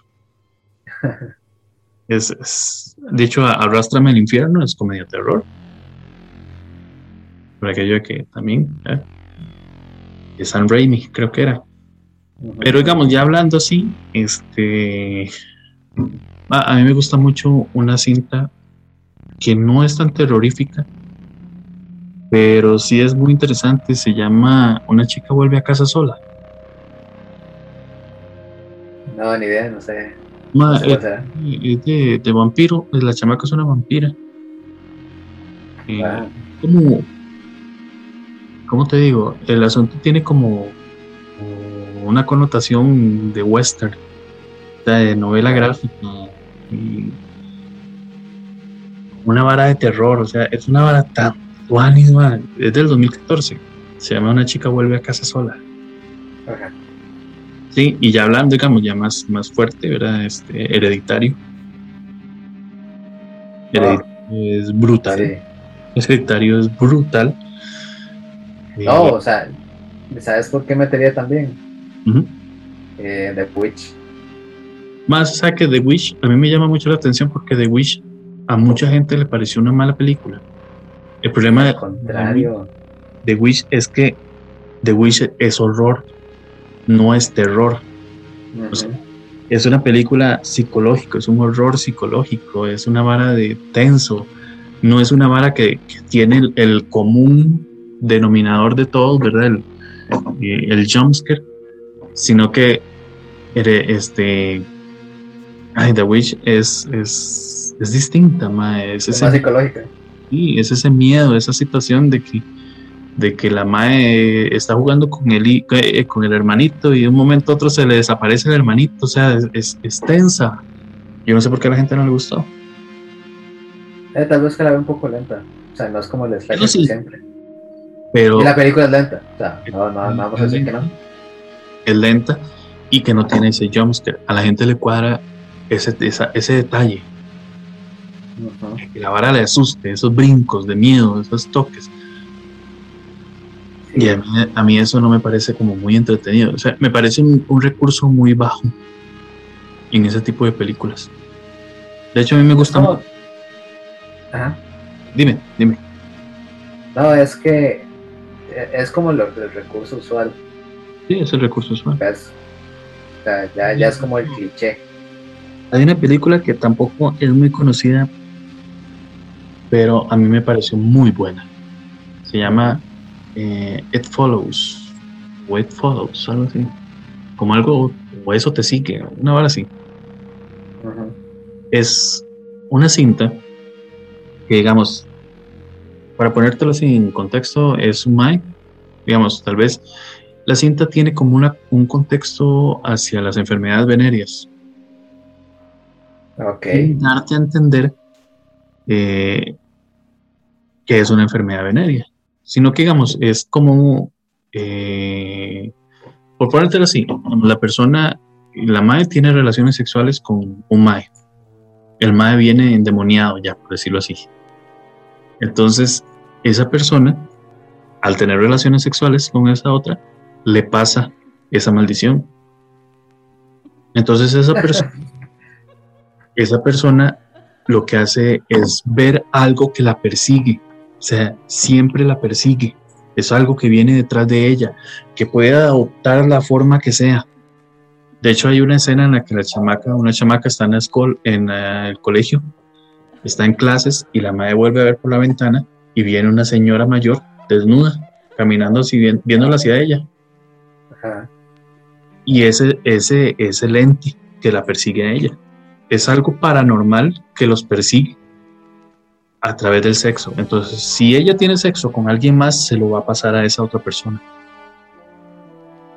es, es, de hecho, Arrastrame al infierno es comedia terror. Por aquello que también. ¿eh? De San Raimi, creo que era. Pero digamos, ya hablando así, este a, mí me gusta mucho una cinta que no es tan terrorífica, pero sí es muy interesante. Se llama Una chica vuelve a casa sola. No, ni idea, no sé. es, de, vampiro, la chamaca es una vampira. Eh, ah. como, ¿Cómo te digo? El asunto tiene como una connotación de western, de novela gráfica una vara de terror, o sea, es una vara tan actual, es del 2014, se llama Una chica vuelve a casa sola. Sí, y ya hablando, digamos, ya más, más fuerte, ¿verdad? Este, hereditario. Hereditario es brutal. Hereditario es brutal. No, o sea, ¿sabes por qué metería también? Eh, The Witch. Más, o sea, que The Wish, a mí me llama mucho la atención porque The Wish a mucha gente le pareció una mala película. El problema de contrario. The Wish es que The Wish es horror, no es terror. es una película psicológica, es un horror psicológico, es una vara de tenso, no es una vara que, tiene el, común denominador de todos, ¿verdad? El, el jumpscare, sino que este Ay, The Witch es, es, es distinta, mae. Es, más psicológica. Sí, es ese miedo, esa situación de que, de que la mae está jugando con el, eh, con el hermanito y de un momento a otro se le desaparece el hermanito. O sea, es, es, tensa. Yo no sé por qué a la gente no le gustó. Eh, tal vez que la ve un poco lenta. O sea, no es como el slasher siempre. Pero, y la película es lenta. O sea, no, no, no vamos a decir que no. Es lenta y que no tiene ese jumpscare. A la gente le cuadra ese, ese detalle. Que la vara le asuste, esos brincos de miedo, esos toques. Y a mí, eso no me parece como muy entretenido. O sea, me parece un, recurso muy bajo en ese tipo de películas. De hecho, a mí me gusta mucho. Dime, dime. No, es que es como el recurso usual. Sí, es el recurso usual. ya, ya es como el cliché. Hay una película que tampoco es muy conocida, pero a mí me pareció muy buena. Se llama eh, It Follows, o It Follows, algo así. Como algo, o eso te sigue, una hora así. Es una cinta que, digamos, para ponértelo así en contexto, es un Mike, digamos, tal vez la cinta tiene como una, un contexto hacia las enfermedades venéreas Okay. Darte a entender eh, que es una enfermedad venérea, sino que, digamos, es como, eh, por ponértelo así, la persona, la MAE tiene relaciones sexuales con un MAE. El MAE viene endemoniado, ya, por decirlo así. Entonces, esa persona, al tener relaciones sexuales con esa otra, le pasa esa maldición. Entonces esa persona, esa persona lo que hace es ver algo que la persigue, o sea, siempre la persigue. Es algo que viene detrás de ella, que puede adoptar la forma que sea. De hecho, hay una escena en la que la chamaca, una chamaca está en, la en eh, el colegio, está en clases y la madre vuelve a ver por la ventana y viene una señora mayor desnuda, caminando así, viéndola hacia ella. Y ese, ese, ese lente que la persigue a ella. Es algo paranormal que los persigue a través del sexo. Entonces, si ella tiene sexo con alguien más, se lo va a pasar a esa otra persona.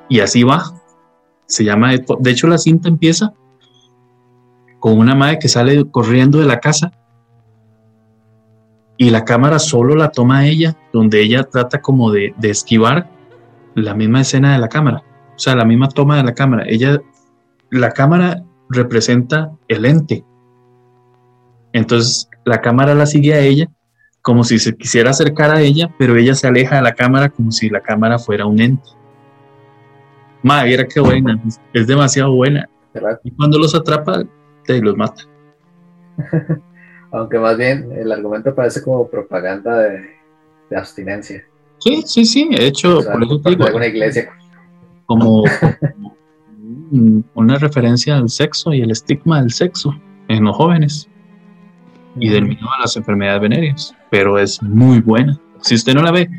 Y así va. Se llama, de hecho la cinta empieza con una madre que sale corriendo de la casa y la cámara solo la toma ella, donde ella trata como de, de esquivar la misma escena de la cámara, o sea, la misma toma de la cámara. Ella, la cámara representa el ente. Entonces, la cámara la sigue a ella como si se quisiera acercar a ella, pero ella se aleja de la cámara como si la cámara fuera un ente. Madre, mira qué buena, es demasiado buena. Y cuando los atrapa, te los mata. Aunque más bien el argumento parece como propaganda de, abstinencia. Sí, sí, sí, de hecho, por eso digo, alguna iglesia. Como, una referencia al sexo y el estigma del sexo en los jóvenes y del miedo a las enfermedades venéreas, pero es muy buena. Si usted no la ve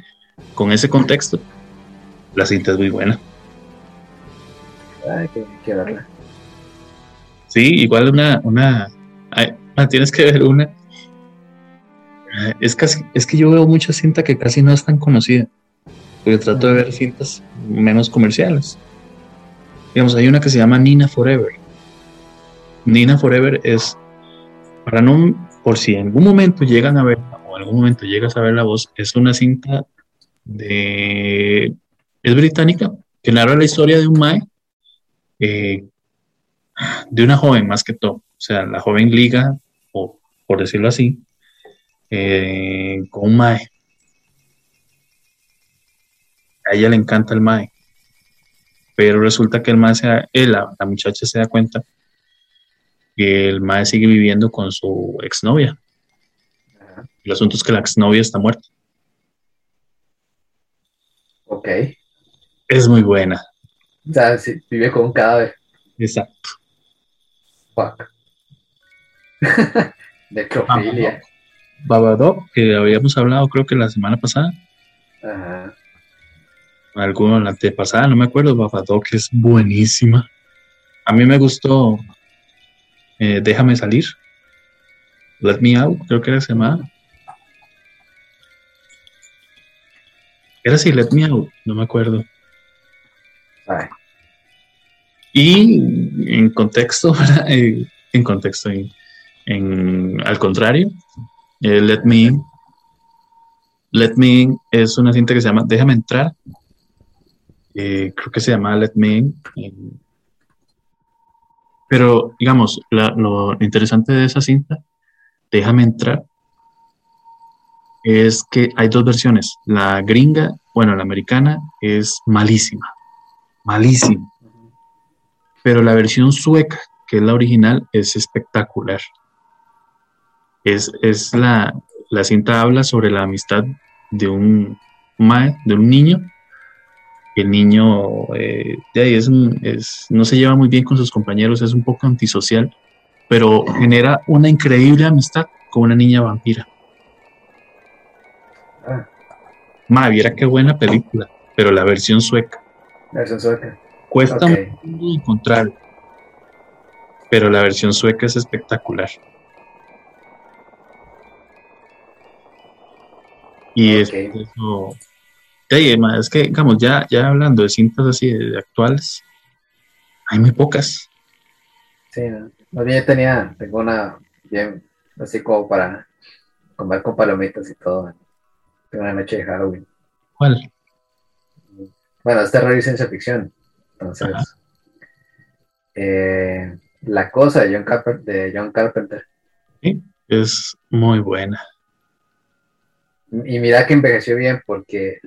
con ese contexto, la cinta es muy buena. Ay, que, verla. Sí, igual una, una, ah, tienes que ver una. Es casi, es que yo veo mucha cinta que casi no es tan conocida, porque trato de ver cintas menos comerciales. Digamos, hay una que se llama Nina Forever. Nina Forever es, para no, por si en algún momento llegan a ver, o en algún momento llegas a ver la voz, es una cinta de, es británica, que narra la historia de un mae eh, de una joven más que todo. O sea, la joven liga, o por decirlo así, eh, con un mae. A ella le encanta el mae. Pero resulta que el se él, la, muchacha se da cuenta que el mae sigue viviendo con su exnovia. El asunto es que la exnovia está muerta. Ok. Es muy buena. O sea, sí, vive con un cadáver. Exacto. Fuck. Necrofilia. Babadook, que habíamos hablado creo que la semana pasada. Ajá. Alguno la antepasada, no me acuerdo. Babadook es buenísima. A mí me gustó eh, Déjame salir. Let Me Out, creo que era ese llamada. Era así, Let Me Out, no me acuerdo. Y en contexto, eh, en contexto, en, al contrario, eh, Let Me Let Me es una cinta que se llama Déjame entrar. Eh, creo que se llama Let Me Pero, digamos, lo interesante de esa cinta, Déjame entrar, es que hay dos versiones. La gringa, bueno, la americana es malísima malísimo. Pero la versión sueca, que es la original, es espectacular. Es, es la, la cinta habla sobre la amistad de un mae, de un niño. El niño eh, es, es, no se lleva muy bien con sus compañeros, es un poco antisocial, pero genera una increíble amistad con una niña vampira. Ah. Ma, viera qué buena película, pero la versión sueca. Versión sueca. Cuesta mucho encontrar, pero la versión sueca es espectacular. Y es eso. Es que, digamos, ya, ya hablando de cintas así de, actuales, hay muy pocas. Sí, no. yo tenía, tengo una bien así como para comer con palomitas y todo. Tengo una noche de Halloween. ¿Cuál? Bueno, es terror y ciencia ficción. Entonces, eh, La cosa de John, Carpenter, de John Carpenter. Sí, es muy buena. Y mira que envejeció bien porque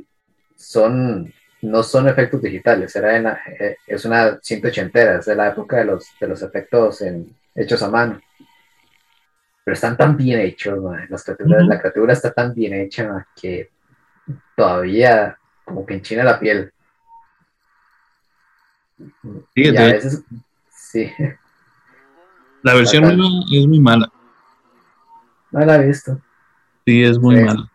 son no son efectos digitales, era en eh, es una cinta ochentera, es de la época de los, de los efectos en, hechos a mano. Pero están tan bien hechos, Las criaturas, la criatura está tan bien hecha que todavía como que enchina la piel. Sí, a veces, sí. La versión es muy mala. No la he visto. Sí, es muy mala.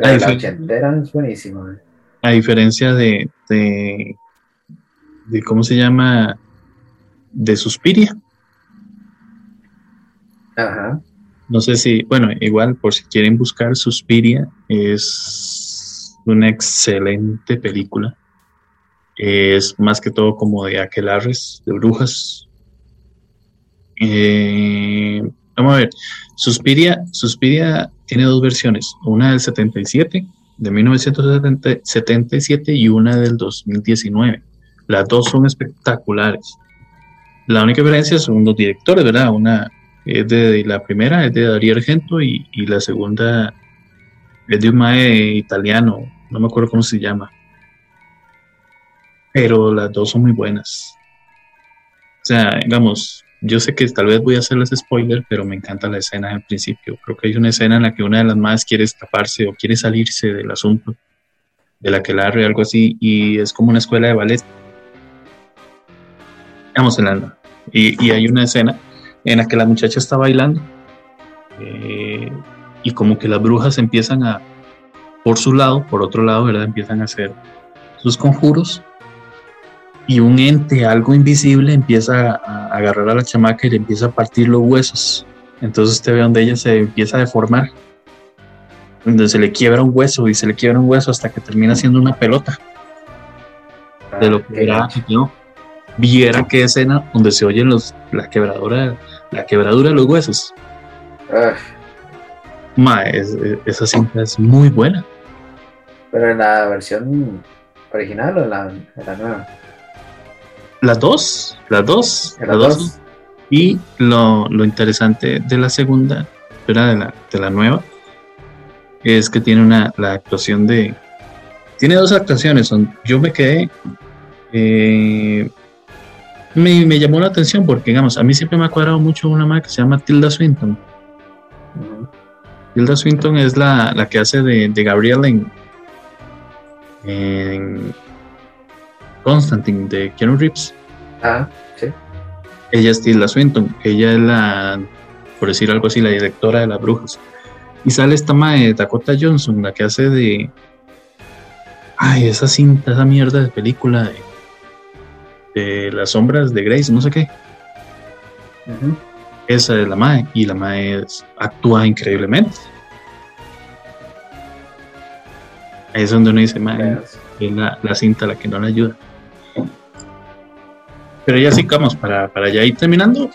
La ochentera es buenísima. A diferencia de, de, de, ¿cómo se llama? De Suspiria. Ajá. No sé si, bueno, igual por si quieren buscar Suspiria, es una excelente película. Es más que todo como de aquelarres, de brujas. Eh, vamos a ver, Suspiria, Suspiria tiene dos versiones, una del 77, de 1977 y una del 2019. Las dos son espectaculares. La única diferencia son los directores, ¿verdad? Una es de, la primera es de Darío Argento y, la segunda es de un mae italiano, no me acuerdo cómo se llama. Pero las dos son muy buenas. O sea, digamos, yo sé que tal vez voy a hacerles spoiler, pero me encanta la escena al principio. Creo que hay una escena en la que una de las más quiere escaparse o quiere salirse del asunto, de la que la o algo así, y es como una escuela de ballet. Vamos en la, y, y hay una escena en la que la muchacha está bailando eh, y como que las brujas empiezan a, por su lado, por otro lado, ¿verdad? Empiezan a hacer sus conjuros y un ente, algo invisible, empieza a, agarrar a la chamaca y le empieza a partir los huesos. Entonces usted ve donde ella se empieza a deformar, donde se le quiebra un hueso y se le quiebra un hueso hasta que termina siendo una pelota. De lo que era, no viera qué escena donde se oyen los, la quebradura, la quebradura de los huesos. Ma, esa cinta es muy buena. Pero en la versión original o en la, la nueva? Las dos, las dos, las dos. Y lo, lo, interesante de la segunda, de la, de la nueva, es que tiene una, la actuación de... Tiene dos actuaciones, son, yo me quedé eh, me, llamó la atención porque, digamos, a mí siempre me ha cuadrado mucho una madre que se llama Tilda Swinton. Tilda Swinton es la, la que hace de, de Gabriel en, en, Constantine, de Keanu Reeves. Ah, sí. Ella es Tilda Swinton. Ella es la, por decir algo así, la directora de las brujas. Y sale esta madre Dakota Johnson, la que hace de. Ay, esa cinta, esa mierda de película de de las sombras de Grace, no sé qué. Esa es la Mae, y la Mae actúa increíblemente. Ahí es donde uno dice, Mae, es la, cinta la que no le ayuda. Pero ya sí, vamos, para, para ya ir terminando.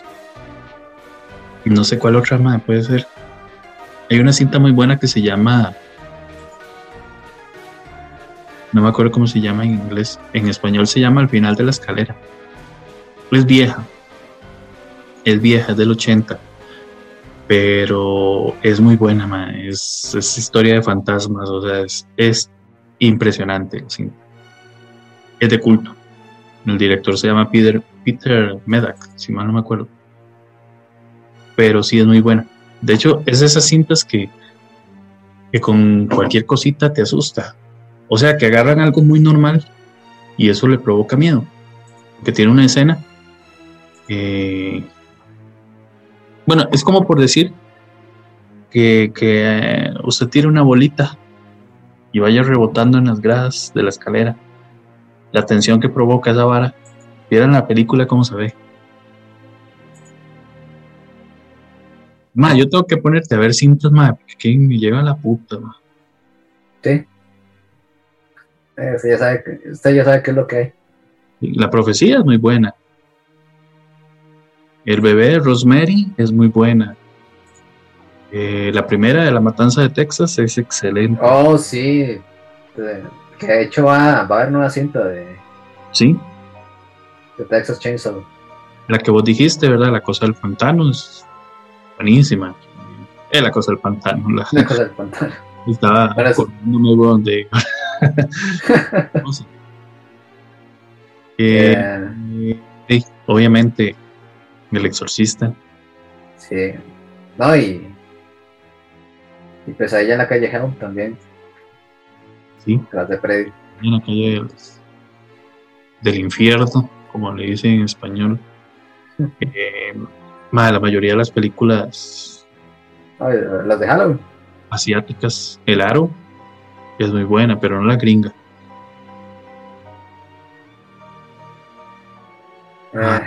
No sé cuál otra Mae puede ser. Hay una cinta muy buena que se llama no me acuerdo cómo se llama en inglés, en español se llama Al final de la escalera. Es vieja, es vieja, es del 80, pero es muy buena, Es, historia de fantasmas, o sea, es, impresionante. Es de culto. El director se llama Peter, Peter Medak, si mal no me acuerdo. Pero sí es muy buena. De hecho, es de esas cintas que, que con cualquier cosita te asusta. O sea, que agarran algo muy normal y eso le provoca miedo. Que tiene una escena. bueno, es como por decir que, que usted tire una bolita y vaya rebotando en las gradas de la escalera. La tensión que provoca esa vara. Vieran la película cómo se ve. Ma, yo tengo que ponerte a ver cintas, ma, porque me lleva la puta, ma. Sí. Eh, usted, ya sabe, usted ya sabe qué es lo que hay. La profecía es muy buena. El bebé de Rosemary es muy buena. Eh, la primera de la matanza de Texas es excelente. Oh, sí. Que de hecho va, va a haber nueva cinta de. Sí. De Texas Chainsaw. La que vos dijiste, ¿verdad? La cosa del pantano es buenísima. Es la cosa del pantano. La, cosa del pantano. Estaba bueno, de Eh, sí, obviamente, El Exorcista. Sí. No, y. Y pues ahí en la calle Helm también. Sí. Tras de Freddy. En la calle del infierno, como le dicen en español. eh, la mayoría de las películas Ay, las de Halloween. asiáticas, El Aro es muy buena, pero no la gringa. Ah,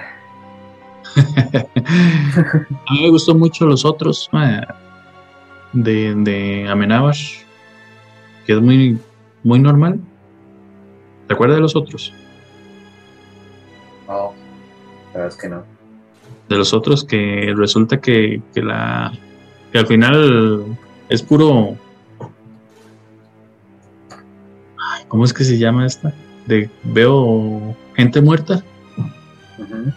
A mí me gustó mucho los otros eh, de, de Amenábar, que es muy, muy normal. ¿Te acuerdas de los otros? no, la verdad es que no. De los otros que resulta que, que la que al final es puro. Ay, ¿Cómo es que se llama esta? De veo gente muerta. Ujú.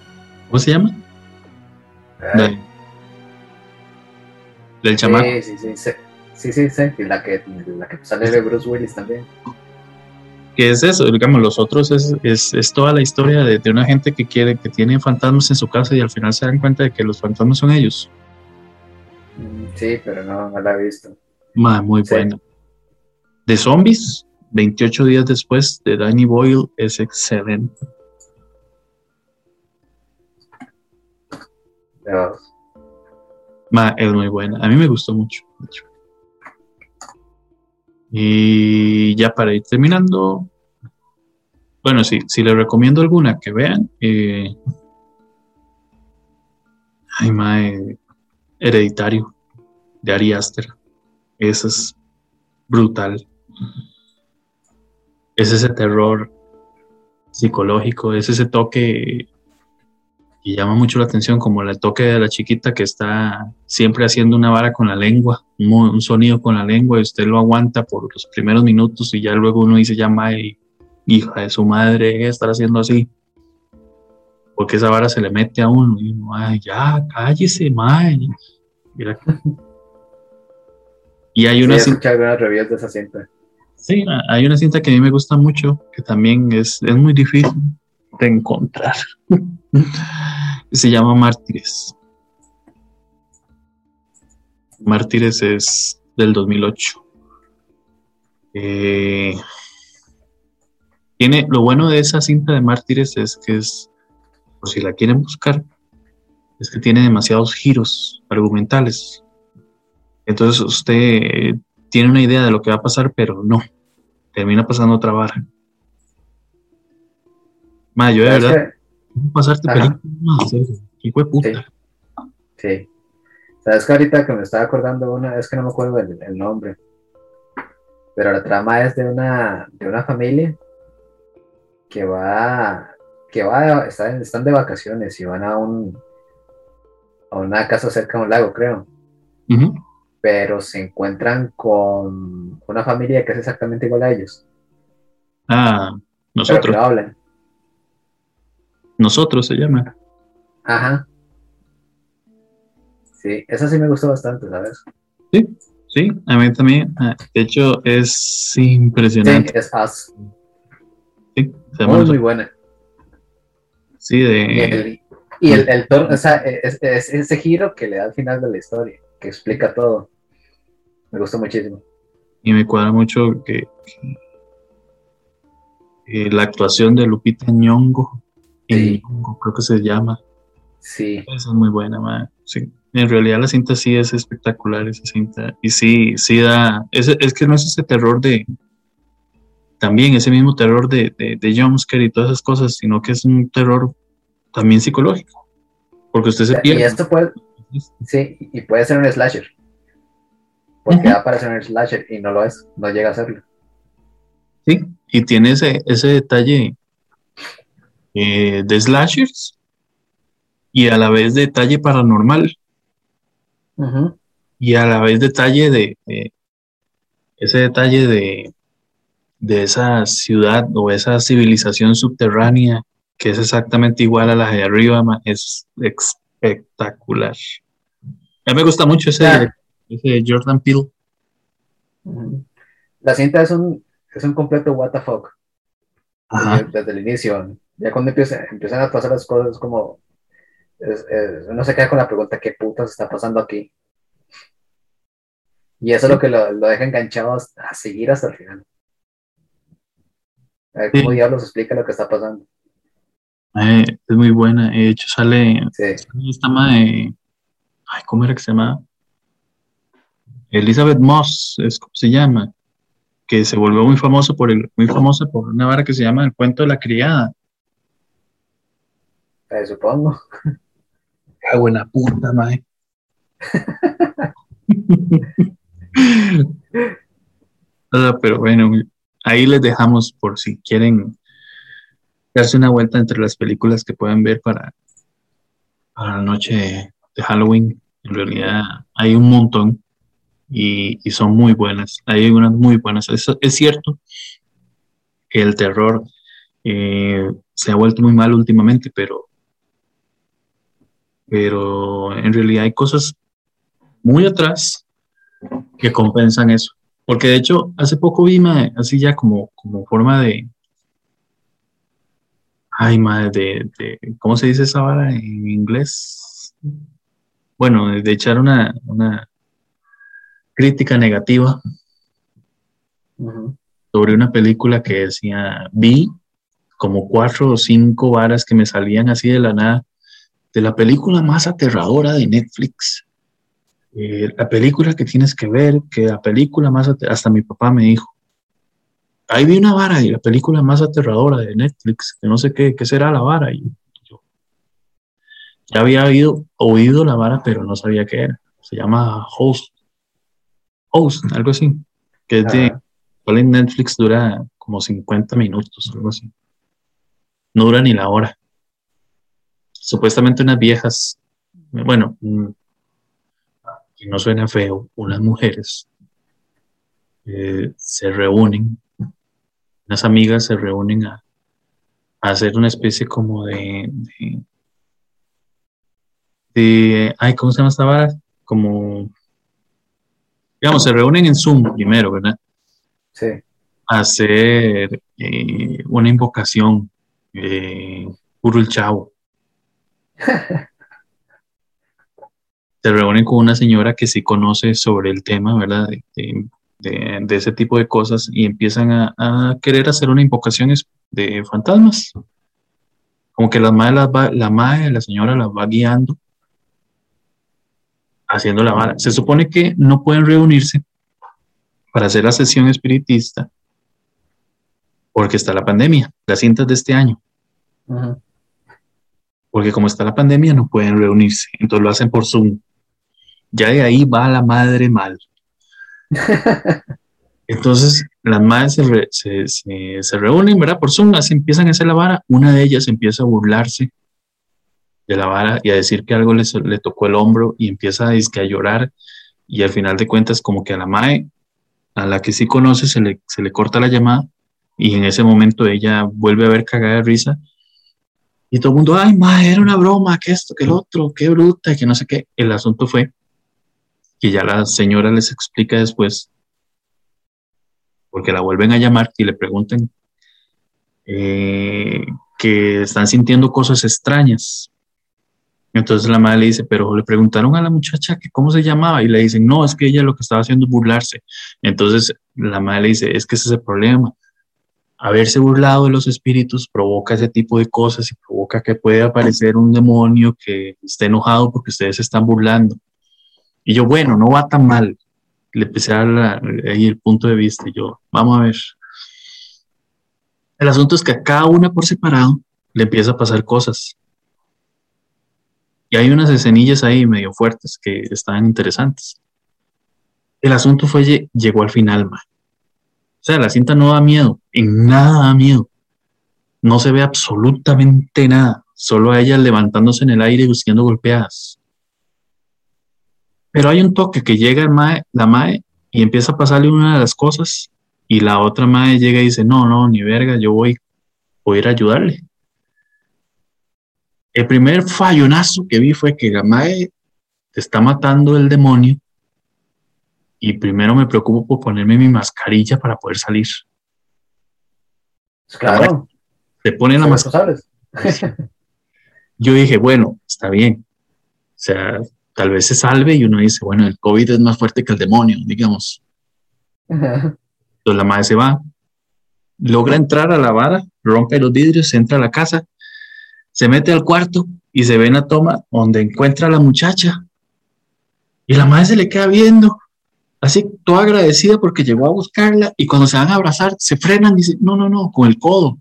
¿Cómo se llama? Ah, De- del chamaco. sí, sí, sí, sí. Sí, sí. Y la que, la que sale de Bruce Willis también. que es eso, digamos, los otros es, es, es toda la historia de, de una gente que quiere, que tiene fantasmas en su casa y al final se dan cuenta de que los fantasmas son ellos. Mm, Sí, pero no, no la he visto. Ma, muy Sí. buena. De zombies, 28 días después de Danny Boyle es excelente. Pero, Ma, es muy buena. A mí me gustó mucho. Y ya para ir terminando, bueno, sí, si les recomiendo alguna que vean, eh, ay, ma, eh, Hereditario de Ari Aster. Eso es brutal. Es ese terror psicológico, es ese toque y llama mucho la atención, como el toque de la chiquita que está siempre haciendo una vara con la lengua, un, sonido con la lengua, y usted lo aguanta por los primeros minutos y ya luego uno dice, ya mae, hija de su madre, estar haciendo así. Porque esa vara se le mete a uno y uno, ay, ya, cállese, mae. Mira. Y hay sí, una he cinta, de esa cinta. sí, hay una cinta que a mí me gusta mucho, que también es, es muy difícil de encontrar. Se llama Mártires. Mártires es del 2008. Eh, tiene, lo bueno de esa cinta de Mártires es que es, por si la quieren buscar, es que tiene demasiados giros argumentales. Entonces usted eh, tiene una idea de lo que va a pasar, pero no. Termina pasando otra vara. Ma, yo de ¿Sabes verdad, pasarte Ajá. película? No, en serio, hijo de puta. Sí. Sabes que ahorita que me estaba acordando una, es que no me acuerdo el, el nombre. Pero la trama es de una, de una familia que va, que va, están, están de vacaciones y van a un a una casa cerca de un lago, creo. Pero se encuentran con una familia que es exactamente igual a ellos. Ah, Pero que nosotros, no hablan. Nosotros se llama. Ajá. Sí, esa sí me gustó bastante, ¿sabes? Sí, a mí también. Ah, De hecho, es Sí, impresionante. es Us. Sí, se llama Muy, muy buena. Sí, Y de, el, y el, el tono, o sea, es, es- ese giro que le da al final de la historia, que explica todo. Me gustó muchísimo. y me cuadra mucho que, que- que la actuación de Lupita Nyong'o, Sí. Creo que se llama. Sí, Esa es muy buena, man. Sí. En realidad la cinta sí es espectacular, esa cinta. Y sí, sí da... Es, es que no es ese terror de... También ese mismo terror de, de, de jumpscare y todas esas cosas, sino que es un terror también psicológico. Porque usted se y pierde. esto puede, sí, y puede ser un slasher. Porque va a parecer un slasher y no lo es, no llega a serlo. Sí, y tiene ese, ese detalle eh, de slashers y a la vez detalle paranormal y a la vez detalle de, de- ese detalle de, de esa ciudad o esa civilización subterránea que es exactamente igual a la de arriba, es espectacular. A mí me gusta mucho ese, Jordan Peele. La cinta es un, es un completo what the fuck. Desde, desde, el inicio. Ya cuando empieza, empiezan a pasar las cosas, como. uno se queda con la pregunta: ¿qué putas está pasando aquí? Y eso es lo que lo, lo deja enganchado a seguir hasta el final. A ver cómo diablos explica lo que está pasando. Eh, es muy buena. De hecho, sale, sí. esta madre. Ay, ¿cómo era que se llama? Elizabeth Moss, es como se llama. Que se volvió muy famoso por el, muy famosa por una vara que se llama El cuento de la criada. Eh, supongo. Qué buena puta, madre. pero bueno, ahí les dejamos por si quieren darse una vuelta entre las películas que pueden ver para, para la noche de Halloween. En realidad hay un montón y, son muy buenas. Hay unas muy buenas. Es, es cierto que el terror eh, se ha vuelto muy mal últimamente, pero, pero en realidad hay cosas muy atrás que compensan eso. Porque de hecho, hace poco vi, así ya como, como forma de. Ay, madre, de, ¿Cómo se dice esa vara en inglés? Bueno, de echar una, una crítica negativa sobre una película que decía. Vi como cuatro o cinco varas que me salían así de la nada de la película más aterradora de Netflix eh, la película que tienes que ver, que la película más, hasta mi papá me dijo, ahí vi una vara y la película más aterradora de Netflix, que no sé qué, qué será la vara. Y yo ya había oído, oído la vara, pero no sabía qué era. Se llama Host. Host, algo así. Que es de, en Netflix dura como 50 minutos, algo así. No dura ni la hora. Supuestamente unas viejas, bueno, y no suena feo, unas mujeres eh, se reúnen, unas amigas se reúnen a, hacer una especie como de, de, ay, ¿cómo se llama esta vara? Como, digamos, se reúnen en Zoom primero, ¿verdad? Sí. A hacer eh, una invocación, eh, puro el chavo. Se reúnen con una señora que sí conoce sobre el tema, ¿verdad? De, ese tipo de cosas y empiezan a, querer hacer una invocación de fantasmas. Como que la madre, la madre, la señora las va guiando, haciendo la vara. Se supone que no pueden reunirse para hacer la sesión espiritista porque está la pandemia, las cintas de este año. Porque como está la pandemia no pueden reunirse, entonces lo hacen por Zoom ya de ahí va la madre mal. Entonces, las madres se, reúnen, ¿verdad? Por Zoom, así empiezan a hacer la vara. Una de ellas empieza a burlarse de la vara y a decir que algo le, le tocó el hombro y empieza a, a llorar. Y al final de cuentas, como que a la madre, a la que sí conoce, se le, se le corta la llamada y en ese momento ella vuelve a ver cagada de risa. Y todo el mundo, ay, madre, era una broma, que esto, que el otro, qué bruta, que no sé qué. El asunto fue que ya la señora les explica después, porque la vuelven a llamar y le preguntan eh, que están sintiendo cosas extrañas. Entonces la madre le dice, pero le preguntaron a la muchacha que cómo se llamaba y le dicen, no, es que ella lo que estaba haciendo es burlarse. Entonces la madre le dice, es que ese es el problema. Haberse burlado de los espíritus provoca ese tipo de cosas y provoca que pueda aparecer un demonio que esté enojado porque ustedes se están burlando. Y yo, bueno, no va tan mal. Le empecé a dar ahí el punto de vista y yo, vamos a ver. El asunto es que a cada una por separado le empieza a pasar cosas. Y hay unas escenillas ahí medio fuertes que están interesantes. El asunto fue, llegó al final, man. O sea, la cinta no da miedo, en nada da miedo. No se ve absolutamente nada, solo a ella levantándose en el aire y buscando golpeadas. Pero hay un toque que llega la mae y empieza a pasarle una de las cosas y la otra mae llega y dice, no, no, ni verga, yo voy, voy a ir a ayudarle. El primer fallonazo que vi fue que la mae está matando el demonio y primero me preocupo por ponerme mi mascarilla para poder salir. Claro. Se pone la mascarilla. Yo dije, bueno, está bien. O sea, tal vez se salve y uno dice, bueno, el COVID es más fuerte que el demonio, digamos. Entonces la madre se va, logra entrar a la vara, rompe los vidrios, entra a la casa, se mete al cuarto y se ve en la toma donde encuentra a la muchacha. Y la madre se le queda viendo, así toda agradecida porque llegó a buscarla y cuando se van a abrazar se frenan y dicen, no, no, no, con el codo.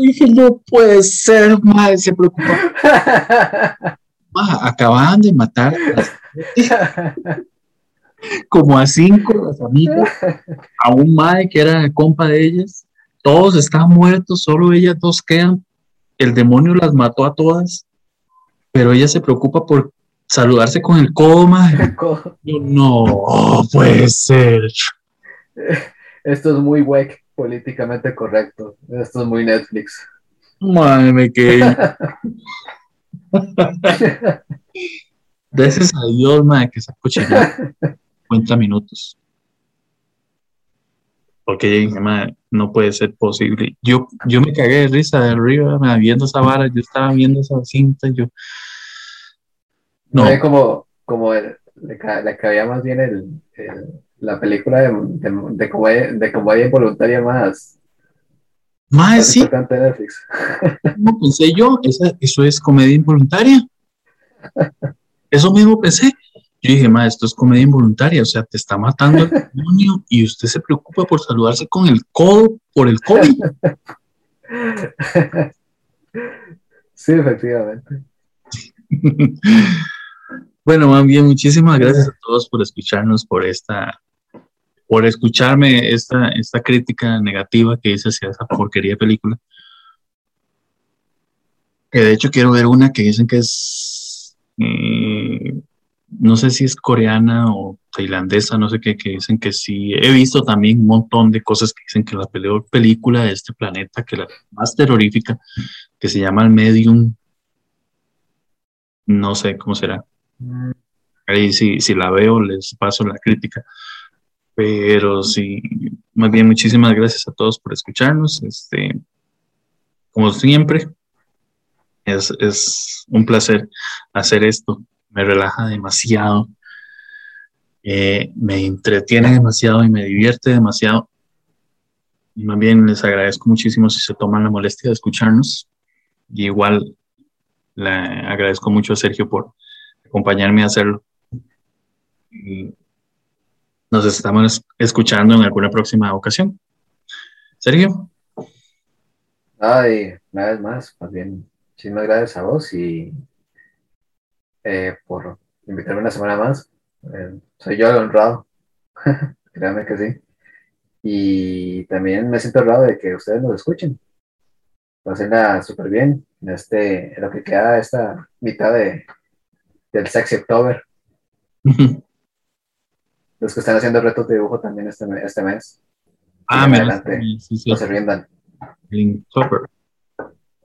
Dije, no puede ser, madre, se preocupa. acababan de matar como a cinco las amigas, a un madre que era compa de ellas, todos están muertos, solo ellas dos quedan, el demonio las mató a todas, pero ella se preocupa por saludarse con el coma. No, puede ser. Esto es muy wack, políticamente correcto. Esto es muy Netflix. Madre me quedé. Gracias a Dios, madre, que esa cochinada 50 minutos. Porque dije, madre, no puede ser posible. Yo, yo me cagué de risa de arriba, viendo esa vara, yo estaba viendo esa cinta, yo. No. como, como le, le, cabía más bien el, la película de, de, de, comedia, de comedia involuntaria más. Más sí. No pensé yo, eso es comedia involuntaria. Eso mismo pensé. Yo dije, ma, esto es comedia involuntaria, o sea, te está matando el demonio y usted se preocupa por saludarse con el codo por el COVID. Sí, efectivamente. Bueno, más bien, muchísimas gracias a todos por escucharnos, por esta, por escucharme esta, esta crítica negativa que hice hacia esa porquería de película. Que de hecho quiero ver una que dicen que es eh, no sé si es coreana o tailandesa, no sé qué, que dicen que sí. He visto también un montón de cosas que dicen que la peor película de este planeta, que la más terrorífica, que se llama El Medium, no sé cómo será. Ahí si, si la veo les paso la crítica. Pero sí, más bien muchísimas gracias a todos por escucharnos. Este, como siempre, es, es un placer hacer esto me relaja demasiado, eh, me entretiene demasiado y me divierte demasiado. Y más bien les agradezco muchísimo si se toman la molestia de escucharnos. Y igual le agradezco mucho a Sergio por acompañarme a hacerlo. Nos estamos escuchando en alguna próxima ocasión. Sergio. Ay, una vez más, más bien, muchísimas gracias a vos y eh, por invitarme una semana más. Eh, soy yo el honrado, créanme que sí. Y también me siento honrado de que ustedes nos escuchen. Pasenla súper bien en, este, en lo que queda esta mitad de, del Sexy October. Los que están haciendo retos de dibujo también este, este mes. Ah, me adelante, no se rindan. Linktober.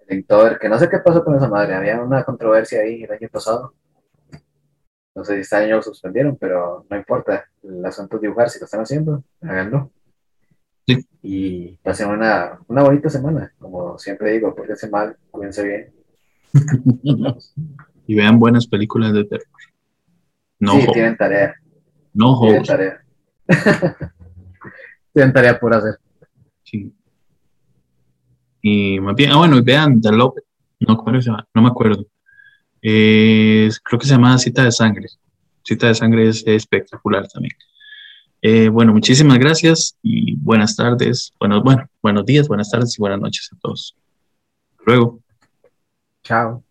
Linktober, que no sé qué pasó con esa madre. Había una controversia ahí el año pasado no sé si este año lo suspendieron, pero no importa. El asunto es dibujar, si lo están haciendo, háganlo. Sí. Y pasen una, una bonita semana. Como siempre digo, cuídense mal, cuídense bien. y vean buenas películas de terror. No sí, tienen tarea. No Tienen tarea. tienen tarea por hacer. Sí. Y más bien, ah, bueno, vean The López. No, no me acuerdo creo que se llama Cita de Sangre. Cita de Sangre es espectacular también. Eh, bueno, muchísimas gracias y buenas tardes. Bueno, bueno, buenos días, buenas tardes y buenas noches a todos. Luego. Chao.